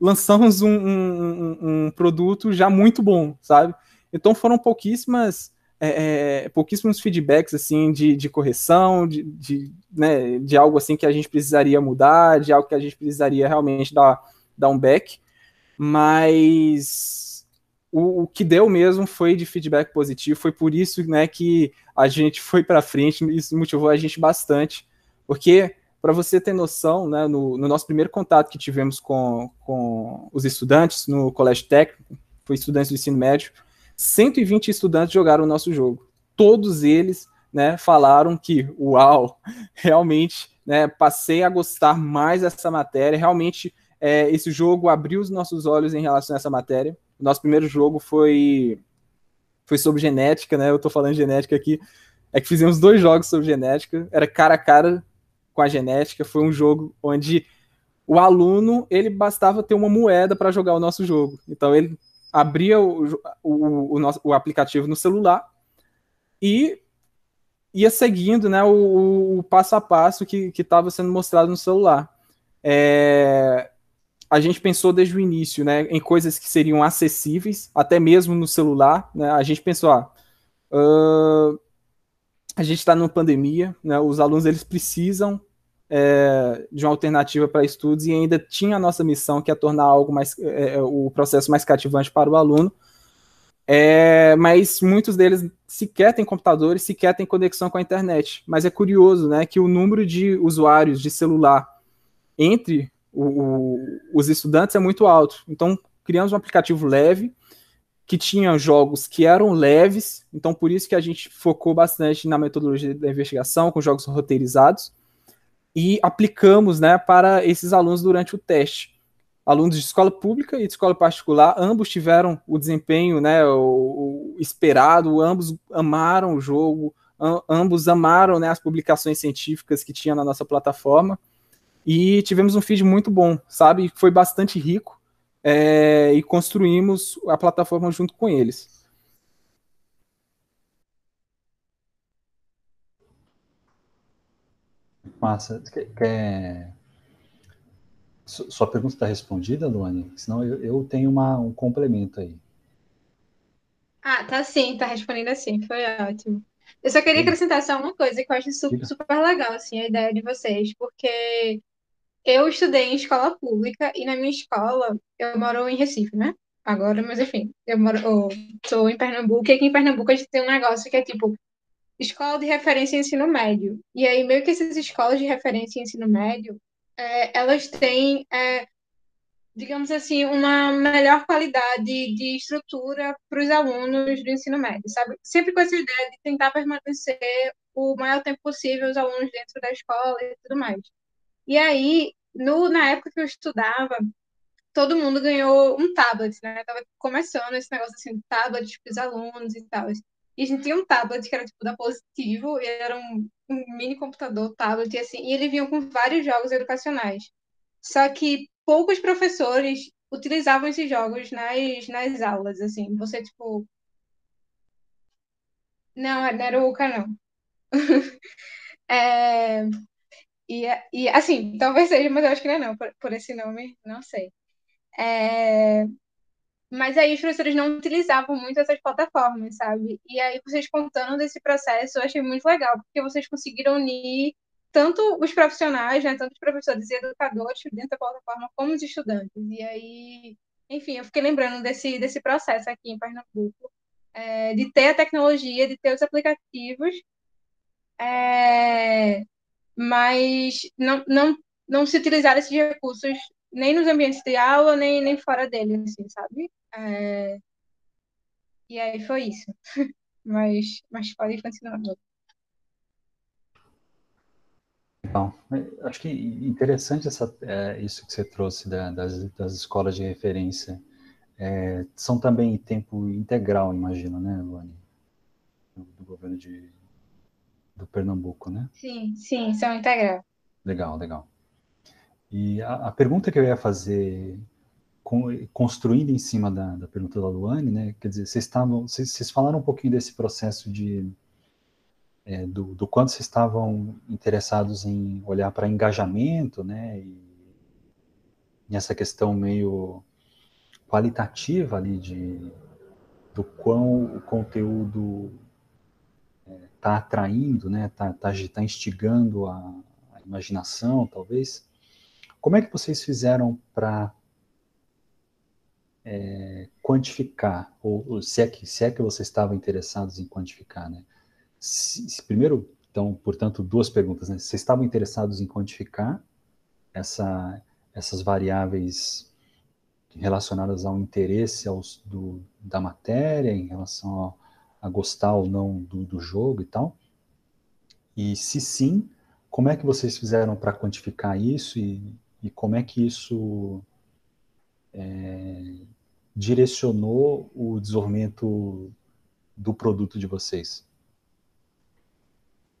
lançamos um, um, um produto já muito bom, sabe? Então foram pouquíssimas, é, é, pouquíssimos feedbacks assim de, de correção, de, de, né, de algo assim que a gente precisaria mudar, de algo que a gente precisaria realmente dar, dar um back, mas o, o, que deu mesmo foi de feedback positivo, foi por isso né, que a gente foi para frente, isso motivou a gente bastante, porque para você ter noção, né, no, no, nosso primeiro contato que tivemos com, com os estudantes no colégio técnico, foi estudantes do ensino médio, 120 estudantes jogaram o nosso jogo. Todos eles né, falaram que, uau, *laughs* realmente né, passei a gostar mais dessa matéria, realmente é, esse jogo abriu os nossos olhos em relação a essa matéria. Nosso primeiro jogo foi foi sobre genética, né? Eu tô falando genética aqui. É que fizemos dois jogos sobre genética, era cara a cara com a genética. Foi um jogo onde o aluno ele bastava ter uma moeda para jogar o nosso jogo. Então ele abria o, o, o, nosso, o aplicativo no celular e ia seguindo né, o, o passo a passo que estava sendo mostrado no celular. É, a gente pensou desde o início, né, em coisas que seriam acessíveis, até mesmo no celular, né, a gente pensou, ah, uh, a gente está numa pandemia, né, os alunos eles precisam é, de uma alternativa para estudos e ainda tinha a nossa missão que é tornar algo mais, é, é, o processo mais cativante para o aluno, é, mas muitos deles sequer têm computadores, sequer têm conexão com a internet, mas é curioso, né, que o número de usuários de celular entre o, o, os estudantes é muito alto. Então, criamos um aplicativo leve, que tinha jogos que eram leves, então por isso que a gente focou bastante na metodologia da investigação, com jogos roteirizados, e aplicamos né, para esses alunos durante o teste. alunos de escola pública e de escola particular, ambos tiveram o desempenho né, o, o esperado, ambos amaram o jogo, ambos amaram né, as publicações científicas que tinha na nossa plataforma e tivemos um feed muito bom, sabe? Foi bastante rico é, e construímos a plataforma junto com eles. Massa. Quer... Sua pergunta está respondida, Luane? Senão eu, eu tenho uma, um complemento aí. Ah, tá sim, tá respondendo assim, foi ótimo. Eu só queria acrescentar só uma coisa que eu acho super, super legal, assim, a ideia de vocês, porque eu estudei em escola pública e na minha escola, eu moro em Recife, né? Agora, mas enfim, eu moro, eu sou em Pernambuco, e aqui em Pernambuco a gente tem um negócio que é tipo escola de referência em ensino médio. E aí, meio que essas escolas de referência em ensino médio, é, elas têm, é, digamos assim, uma melhor qualidade de estrutura para os alunos do ensino médio, sabe? Sempre com essa ideia de tentar permanecer o maior tempo possível os alunos dentro da escola e tudo mais. E aí, no, na época que eu estudava, todo mundo ganhou um tablet, né? Tava começando esse negócio assim, tablet para os alunos e tal. E a gente tinha um tablet que era tipo da Positivo, e era um, um mini computador tablet, e assim, e ele vinha com vários jogos educacionais. Só que poucos professores utilizavam esses jogos nas, nas aulas, assim. Você, tipo. Não, não era o Uca, *laughs* é... E, e, assim, talvez seja, mas eu acho que não é não, por, por esse nome, não sei. É... Mas aí os professores não utilizavam muito essas plataformas, sabe? E aí vocês contando desse processo, eu achei muito legal, porque vocês conseguiram unir tanto os profissionais, né, tanto os professores e educadores dentro da plataforma, como os estudantes. E aí, enfim, eu fiquei lembrando desse, desse processo aqui em Pernambuco, é, de ter a tecnologia, de ter os aplicativos, é, mas não, não, não se utilizar esses recursos nem nos ambientes de aula, nem, nem fora dele, assim, sabe? É... E aí foi isso. *laughs* mas, mas pode continuar. Bom, acho que interessante essa, é, isso que você trouxe da, das, das escolas de referência. É, são também em tempo integral, imagino, né, Luane? Do, do governo de, do Pernambuco, né? Sim, sim, são integral. Legal, legal. E a, a, pergunta que eu ia fazer, com, construindo em cima da, da, pergunta da Luane, né? Quer dizer, vocês estavam, vocês, vocês falaram um pouquinho desse processo de é, do, do, quanto vocês estavam interessados em olhar para engajamento, né? E nessa questão meio qualitativa ali de do quão o conteúdo está é, tá atraindo, né? Está tá, tá instigando a, a imaginação, talvez. Como é que vocês fizeram para é, quantificar, ou, ou, se, é que, se é que vocês estavam interessados em quantificar, né? Se, se, primeiro, então, portanto, duas perguntas, né? Vocês estavam interessados em quantificar essa, essas variáveis relacionadas ao interesse aos, do, da matéria, em relação a, a gostar ou não do, do jogo e tal? E se sim, como é que vocês fizeram para quantificar isso e, e como é que isso é, direcionou o desenvolvimento do produto de vocês?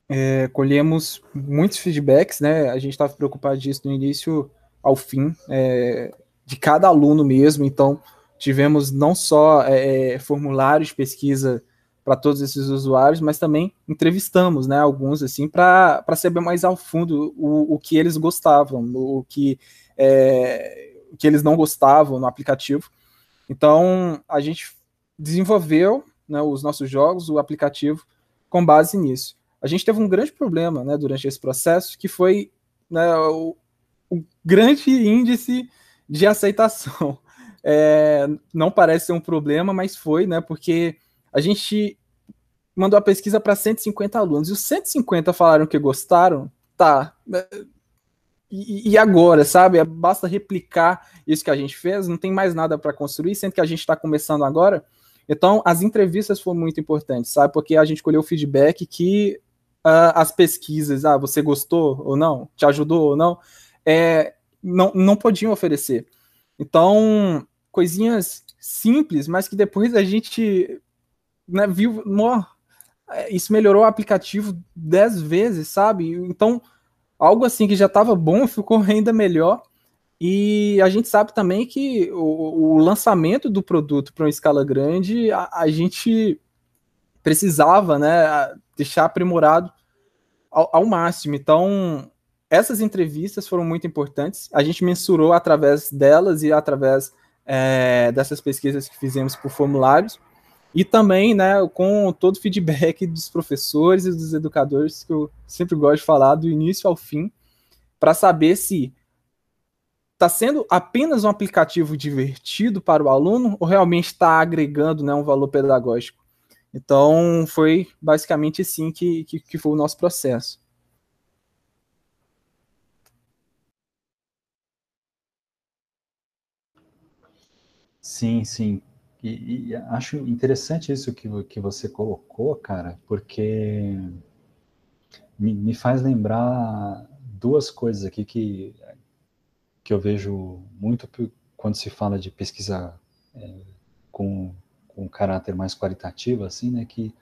É, colhemos muitos feedbacks, né? A gente estava preocupado disso do início ao fim, é, de cada aluno mesmo. Então, tivemos não só é, é formulários de pesquisa para todos esses usuários, mas também entrevistamos, né, alguns assim, para saber mais ao fundo o, o que eles gostavam, o que, é, que eles não gostavam no aplicativo. Então, a gente desenvolveu né, os nossos jogos, o aplicativo, com base nisso. A gente teve um grande problema né, durante esse processo, que foi né, o, o grande índice de aceitação. *laughs* É, não parece ser um problema, mas foi, né? Porque a gente mandou a pesquisa para 150 alunos e os 150 falaram que gostaram, tá. E, e, agora, sabe? Basta replicar isso que a gente fez, não tem mais nada para construir, sendo que a gente está começando agora. Então, as entrevistas foram muito importantes, sabe? Porque a gente colheu feedback que uh, as pesquisas, ah, você gostou ou não, te ajudou ou não, é, não, não podiam oferecer. Então, coisinhas simples, mas que depois a gente né, viu, no, isso melhorou o aplicativo dez vezes, sabe? Então, algo assim que já estava bom *laughs* ficou ainda melhor. E a gente sabe também que o, o lançamento do produto para uma escala grande, a, a, gente precisava né, deixar aprimorado ao, ao máximo. Então, essas entrevistas foram muito importantes. A gente mensurou através delas e através é, dessas pesquisas que fizemos por formulários. E também, né, com todo o feedback dos professores e dos educadores, que eu sempre gosto de falar, do início ao fim, para saber se está sendo apenas um aplicativo divertido para o aluno ou realmente está agregando né, um valor pedagógico. Então, foi basicamente assim que, que, que foi o nosso processo. Sim, sim. E, e, acho interessante isso que, que você colocou, cara, porque me, me faz lembrar duas coisas aqui que que eu vejo muito quando se fala de pesquisa é, com, com caráter mais qualitativo, assim, né, que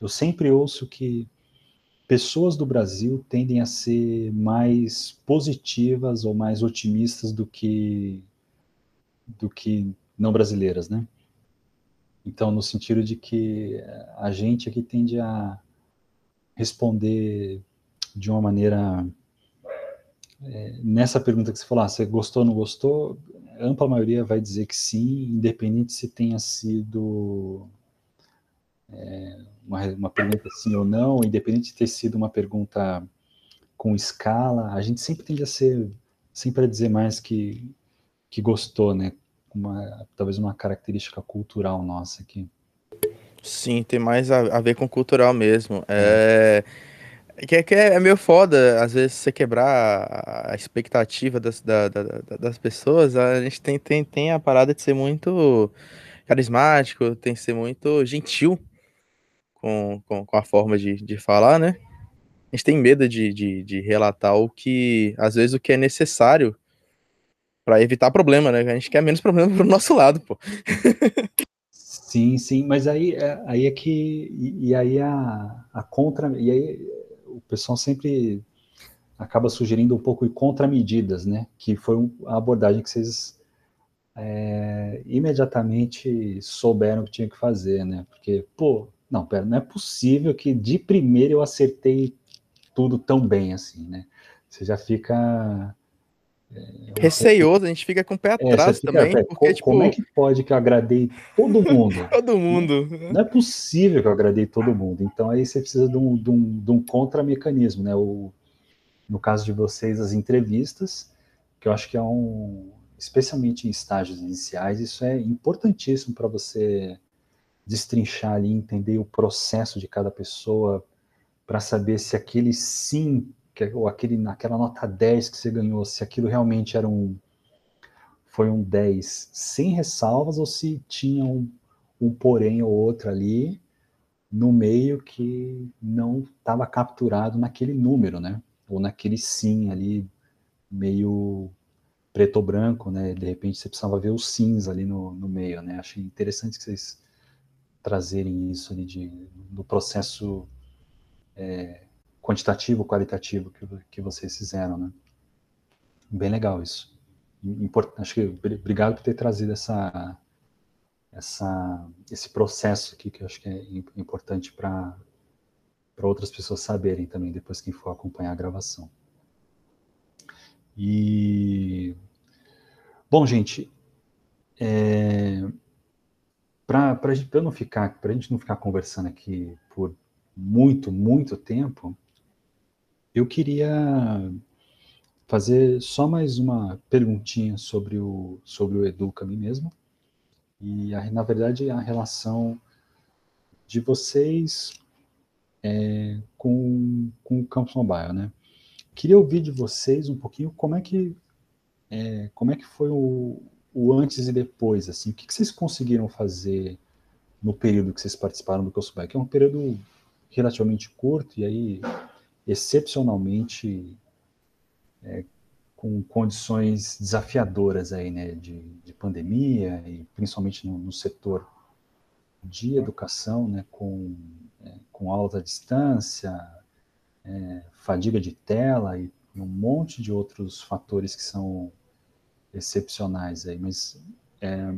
eu sempre ouço que pessoas do Brasil tendem a ser mais positivas ou mais otimistas do que do que não brasileiras, né? Então, no sentido de que a gente aqui tende a responder de uma maneira é, nessa pergunta que você falou, ah, você gostou ou não gostou, a ampla maioria vai dizer que sim, independente se tenha sido é, uma, uma pergunta sim ou não, independente de ter sido uma pergunta com escala, a gente sempre tende a ser, sempre a dizer mais que, que gostou, né? Uma, talvez uma característica cultural nossa aqui. Sim, tem mais a, a ver com cultural mesmo. É. é que, é, que é meio foda, às vezes, você quebrar a expectativa das, da, da, das pessoas. A gente tem, tem, tem a parada de ser muito carismático, tem que ser muito gentil com, com, com a forma de, de falar, né? A gente tem medo de, de, de relatar o que, às vezes, o que é necessário para evitar problema, né? A gente quer menos problema pro nosso lado, pô. Sim, sim, mas aí, é, aí é que. E, e aí a, a contra. E aí o pessoal sempre acaba sugerindo um pouco de contramedidas, né? Que foi a abordagem que vocês é, imediatamente souberam que tinha que fazer, né? Porque, pô, não, pera, não é possível que de primeiro eu acertei tudo tão bem assim, né? Você já fica é, Receioso, a gente fica com o pé é, atrás fica, também. porque, como, tipo... como é que pode que eu agradei todo mundo? *laughs* todo mundo. Não, não, é possível que eu agradei todo mundo. Então aí você precisa de um, de um, de um contra-mecanismo, né? O, no caso de vocês, as entrevistas, que eu acho que é um. Especialmente em estágios iniciais, isso é importantíssimo para você destrinchar ali, entender o processo de cada pessoa, para saber se aquele sim que, ou aquele, naquela nota 10 que você ganhou, se aquilo realmente era um foi um 10 sem ressalvas ou se tinha um, um porém ou outro ali no meio que não estava capturado naquele número, né? Ou naquele sim ali meio preto ou branco, né? De repente você precisava ver os sims ali no, no meio, né? Achei interessante que vocês trazerem isso ali de, do processo é, quantitativo, qualitativo que, que vocês fizeram, né? Bem legal isso. Import, acho que obrigado por ter trazido essa, essa, esse processo aqui que eu acho que é importante para para outras pessoas saberem também depois que for acompanhar a gravação. E bom, gente, é, para não ficar, para a gente não ficar conversando aqui por muito, muito tempo, eu queria fazer só mais uma perguntinha sobre o, sobre o Educa-me mesmo. E, a, na verdade, a relação de vocês é, com, com o Campus Mobile, né? Queria ouvir de vocês um pouquinho como é que, é, como é que foi o, o antes e depois, assim, o que, que vocês conseguiram fazer no período que vocês participaram do Campus Mobile, que é um período relativamente curto, e aí excepcionalmente é, com condições desafiadoras aí, né, de, de pandemia e principalmente no, no, setor de educação, né, com, é, com aulas à distância, é, fadiga de tela e um monte de outros fatores que são excepcionais aí, mas é,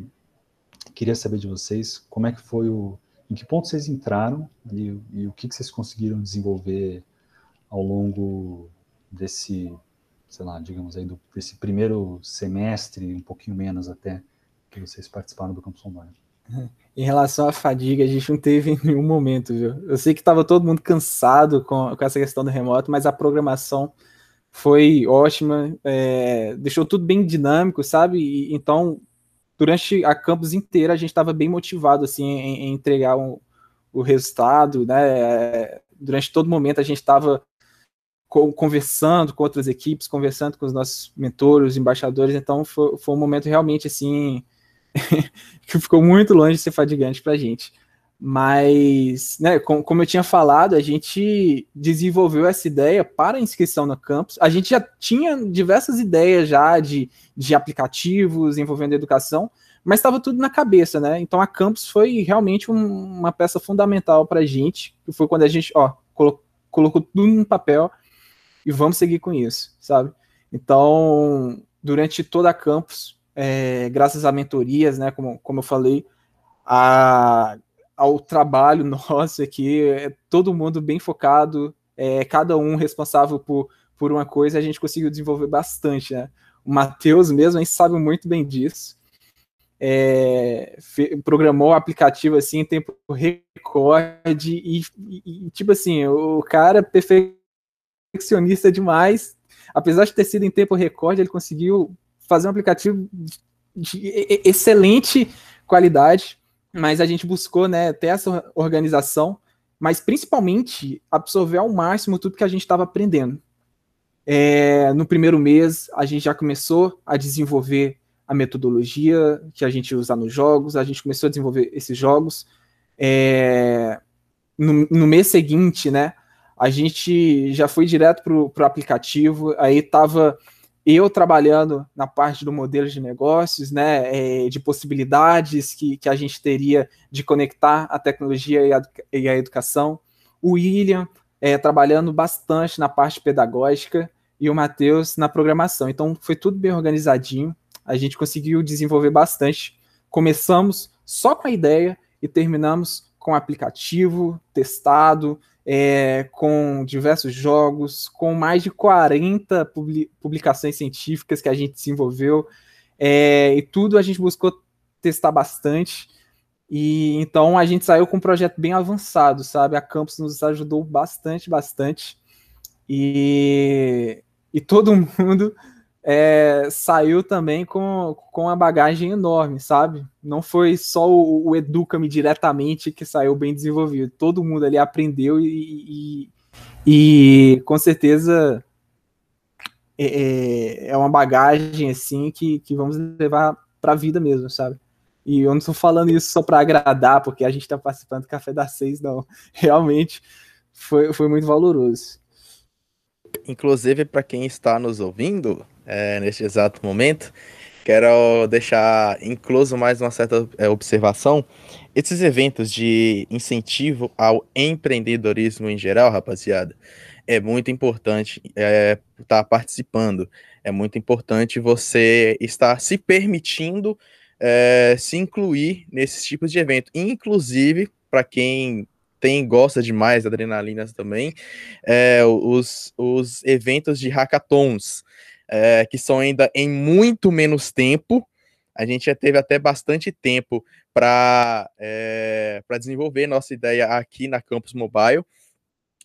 queria saber de vocês como é que foi o, em que ponto vocês entraram e, e o que, que vocês conseguiram desenvolver ao longo desse sei lá, digamos aí, do, desse primeiro semestre, um pouquinho menos até, que vocês participaram do Campus Online? *laughs* Em relação à fadiga, a gente não teve *laughs* em nenhum momento, viu? Eu sei que estava todo mundo cansado com, com essa questão do remoto, mas a programação foi ótima, é, deixou tudo bem dinâmico, sabe? E, então, durante a campus inteira, a gente estava bem motivado, assim, em, em entregar um, o resultado, né? Durante todo momento, a gente estava conversando com outras equipes, conversando com os nossos mentores, embaixadores, então foi, foi um momento realmente assim *laughs* que ficou muito longe de ser fadigante para a gente. Mas, né, como, eu tinha falado, a gente desenvolveu essa ideia para a inscrição no campus. A gente já tinha diversas ideias já de, de aplicativos envolvendo educação, mas estava tudo na cabeça, né? Então a campus foi realmente um, uma peça fundamental para a gente, foi quando a gente, ó, colocou, colocou tudo no papel e vamos seguir com isso, sabe? Então, durante toda a campus, é, graças a mentorias, né, como, como eu falei, a, ao trabalho *laughs* nosso aqui, é todo mundo bem focado, é, cada um responsável por, por uma coisa, a gente conseguiu desenvolver bastante, né? O Matheus mesmo, a gente sabe muito bem disso. É, programou o aplicativo assim em tempo recorde e, e, tipo assim, o cara perfeito perfeccionista demais. Apesar de ter sido em tempo recorde, ele conseguiu fazer um aplicativo de excelente qualidade, mas a gente buscou né, ter essa organização, mas principalmente absorver ao máximo tudo que a gente estava aprendendo. É, no primeiro mês, a gente já começou a desenvolver a metodologia que a gente usa nos jogos, a gente começou a desenvolver esses jogos. É, no, no mês seguinte, né, a gente já foi direto para o aplicativo, aí estava eu trabalhando na parte do modelo de negócios, né, é, de possibilidades que, que a gente teria de conectar a tecnologia e a, e a educação, o William é, trabalhando bastante na parte pedagógica e o Matheus na programação. Então foi tudo bem organizadinho, a gente conseguiu desenvolver bastante. Começamos só com a ideia e terminamos com o aplicativo testado, é, com diversos jogos, com mais de 40 publicações científicas que a gente desenvolveu, é, e tudo a gente buscou testar bastante. E então a gente saiu com um projeto bem avançado, sabe? A Campus nos ajudou bastante, bastante. E, e todo *laughs* mundo é, saiu também com, com uma bagagem enorme, sabe? Não foi só o, o Educa-me diretamente que saiu bem desenvolvido. Todo mundo ali aprendeu e, e, e com certeza é, é, é uma bagagem assim que, que vamos levar para a vida mesmo, sabe? E eu não estou falando isso só para agradar, porque a gente está participando do Café das Seis, não. *laughs* Realmente foi, foi muito valoroso. Inclusive, para quem está nos ouvindo, é, neste exato momento. Quero deixar incluso mais uma certa é, observação. Esses eventos de incentivo ao empreendedorismo em geral, rapaziada, é muito importante estar é, tá participando. É muito importante você estar se permitindo é, se incluir nesses tipos de evento. Inclusive, para quem tem gosta demais de adrenalinas também, é, os, os eventos de hackathons é, que são ainda em muito menos tempo. A gente já teve até bastante tempo para é, desenvolver nossa ideia aqui na Campus Mobile.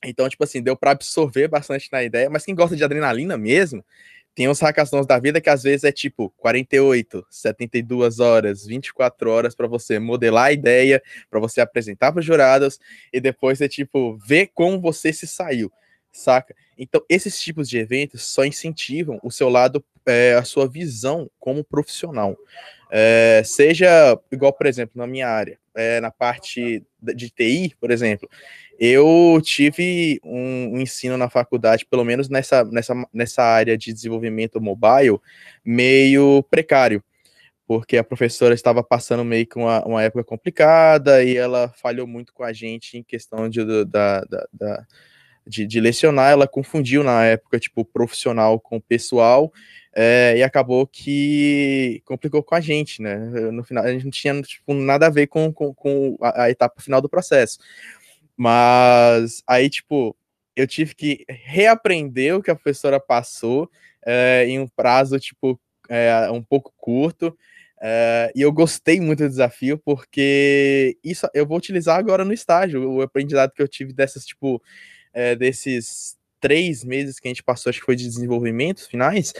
Então, tipo assim, deu para absorver bastante na ideia, mas quem gosta de adrenalina mesmo, tem uns hackathons da vida que às vezes é tipo 48, 72 horas, 24 horas para você modelar a ideia, para você apresentar para os jurados e depois é tipo ver como você se saiu, saca? Então, esses tipos de eventos só incentivam o seu lado, é, a sua visão como profissional. É, seja igual, por exemplo, na minha área, é, na parte de TI, por exemplo, eu tive um, um, ensino na faculdade, pelo menos nessa, nessa, nessa área de desenvolvimento mobile, meio precário, porque a professora estava passando meio que uma, uma época complicada e ela falhou muito com a gente em questão de, da, da, da de, de, lecionar, ela confundiu na época, tipo, profissional com pessoal, é, e acabou que complicou com a gente, né? No final, a gente não tinha tipo, nada a ver com, com, com a, a, etapa final do processo. Mas aí, tipo, eu tive que reaprender o que a professora passou é, em um prazo, tipo, é, um pouco curto. E eu gostei muito do desafio, porque isso eu vou utilizar agora no estágio, o aprendizado que eu tive dessas, tipo, é, desses três meses que a gente passou, acho que foi de desenvolvimento finais,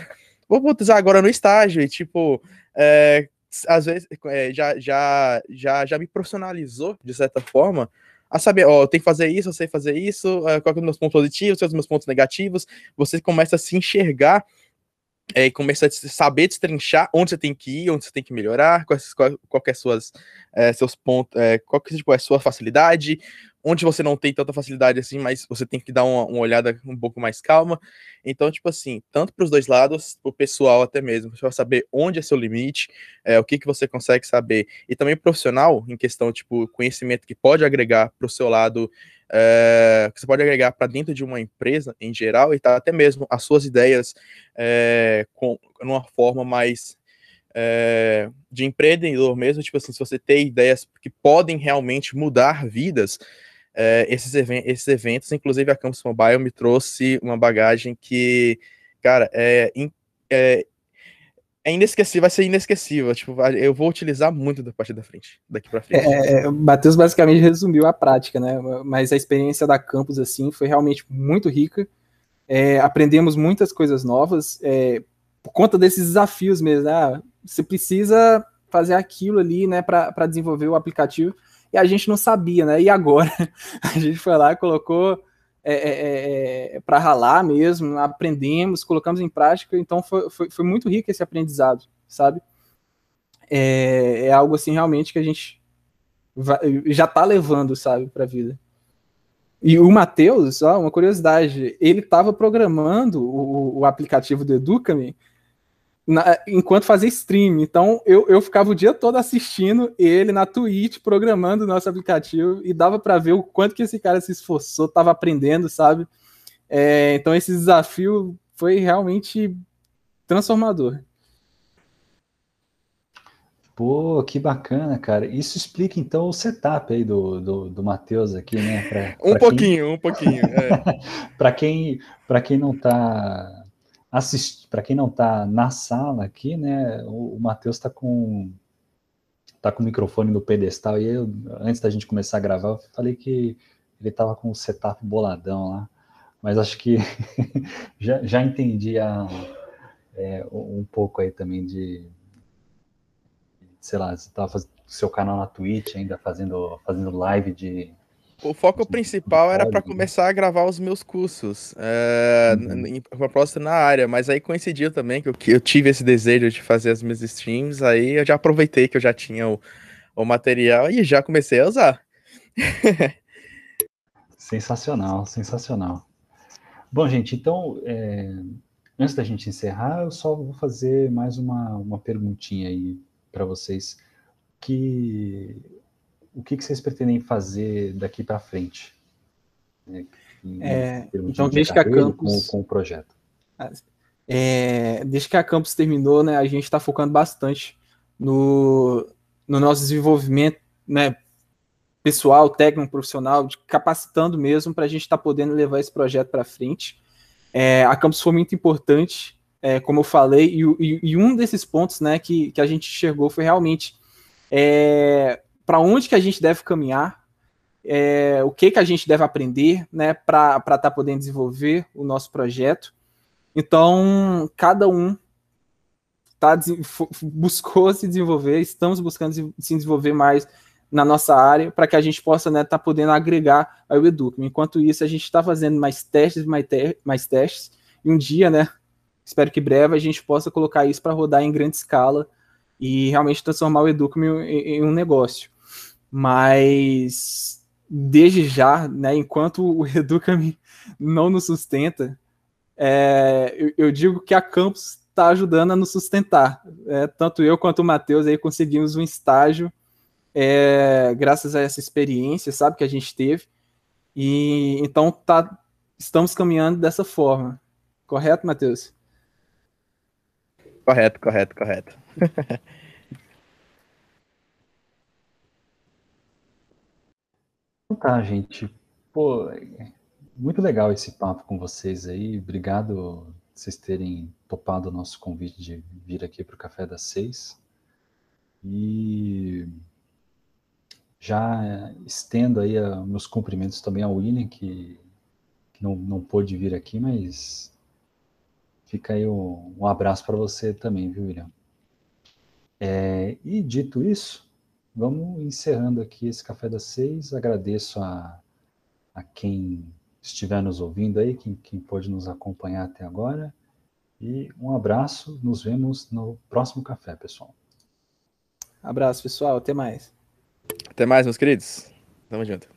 vou utilizar agora no estágio, e tipo, é, às vezes já, já, já, já me profissionalizou, de certa forma, a saber, ó, eu tenho que fazer isso, eu sei fazer isso, uh, qual é os meus pontos positivos, quais são os meus pontos negativos, você começa a se enxergar é, e começa a saber destrinchar onde você tem que ir, onde você tem que melhorar, quais, qual, qual é suas, é, seus pontos, é, qual que tipo, é a sua facilidade, onde você não tem tanta facilidade assim, mas você tem que dar uma, uma olhada um pouco mais calma. Então, tipo assim, tanto para os dois lados, o pessoal até mesmo, vai saber onde é seu limite, é, o que, que você consegue saber, e também profissional, em questão, tipo, conhecimento que pode agregar para o seu lado, é, que você pode agregar para dentro de uma empresa em geral, e tá até mesmo as suas ideias é, com uma forma mais é, de empreendedor mesmo, tipo assim, se você tem ideias que podem realmente mudar vidas, é, esses, esses eventos, inclusive a Campus Mobile me trouxe uma bagagem que, cara, é, é, é inesquecível, vai ser inesquecível. Tipo, eu vou utilizar muito da parte da frente, daqui para frente. É, é Matheus basicamente resumiu a prática, né? Mas a experiência da campus, assim, foi realmente muito rica. É, aprendemos muitas coisas novas é, por conta desses desafios mesmo. Né? Você precisa fazer aquilo ali, né, para desenvolver o aplicativo e a gente não sabia, né? E agora *laughs* a gente foi lá colocou é, é, é, é para ralar mesmo, aprendemos, colocamos em prática, então foi, foi, foi muito rico esse aprendizado, sabe? É, é, algo assim realmente que a gente vai, já está levando, sabe, para a vida. E o Matheus, ó, uma curiosidade, ele estava programando o, o aplicativo do Educame na, enquanto fazia stream. Então eu, eu ficava o dia todo assistindo ele na Twitch, programando o nosso aplicativo, e dava para ver o quanto que esse cara se esforçou, estava aprendendo, sabe? É, então esse desafio foi realmente transformador. Pô, que bacana, cara. Isso explica então o setup aí do, do, do Matheus aqui, né? Pra, um, pra pouquinho, quem... um pouquinho, um é. *laughs* para quem, quem não está para quem não está na sala aqui, né, o, o Matheus está com tá com o microfone no pedestal e eu, antes da gente começar a gravar, eu falei que ele estava com o setup boladão lá, mas acho que *laughs* já, já entendi a, é, um pouco aí também de, sei lá, você estava fazendo seu canal na Twitch ainda fazendo, fazendo live de o foco principal era para começar a gravar os meus cursos, é, uhum. proposta na área, mas aí coincidiu também que eu, que eu, tive esse desejo de fazer as minhas streams, aí eu já aproveitei que eu já tinha o, o material e já comecei a usar. sensacional, sensacional. Bom, gente, então, é, antes da gente encerrar, eu só vou fazer mais uma, uma perguntinha aí para vocês. Que o que, que vocês pretendem fazer daqui para frente? Né, é, então, desde que a Campus... Com, com o projeto. É, desde que a Campus terminou, né, a gente está focando bastante no, no nosso desenvolvimento né, pessoal, técnico, profissional, capacitando mesmo para a gente estar tá podendo levar esse projeto para frente. É, a Campus foi muito importante, é, como eu falei, e, e, e, um desses pontos né, que, que a gente enxergou foi realmente é, para onde que a gente deve caminhar, é, o que que a gente deve aprender, né, para estar tá podendo desenvolver o nosso projeto. Então, cada um tá, buscou se desenvolver, estamos buscando se desenvolver mais na nossa área para que a gente possa estar né, tá podendo agregar ao Educam. Enquanto isso, a gente está fazendo mais testes, mais, te mais testes, e um dia, né, espero que breve, a gente possa colocar isso para rodar em grande escala e realmente transformar o Educam em, em um negócio. Mas desde já, né, enquanto o *laughs* Educam não nos sustenta, é, eu, eu, digo que a Campus está ajudando a nos sustentar. É, tanto eu quanto o Matheus aí conseguimos um estágio é, graças a essa experiência, sabe, que a gente teve. E então tá, estamos caminhando dessa forma. Correto, Matheus? Correto, correto, correto. *laughs* tá, gente. Pô, muito legal esse papo com vocês aí. Obrigado vocês terem topado o nosso convite de vir aqui para o Café das Seis. E já estendo aí a, meus cumprimentos também ao William, que, que não, não pôde vir aqui, mas fica aí um, um abraço para você também, viu, William? É, e dito isso, vamos encerrando aqui esse Café das Seis. Agradeço a, a quem estiver nos ouvindo aí, quem, quem pôde nos acompanhar até agora. E um abraço, nos vemos no próximo café, pessoal. Abraço, pessoal, até mais. Até mais, meus queridos. Tamo junto.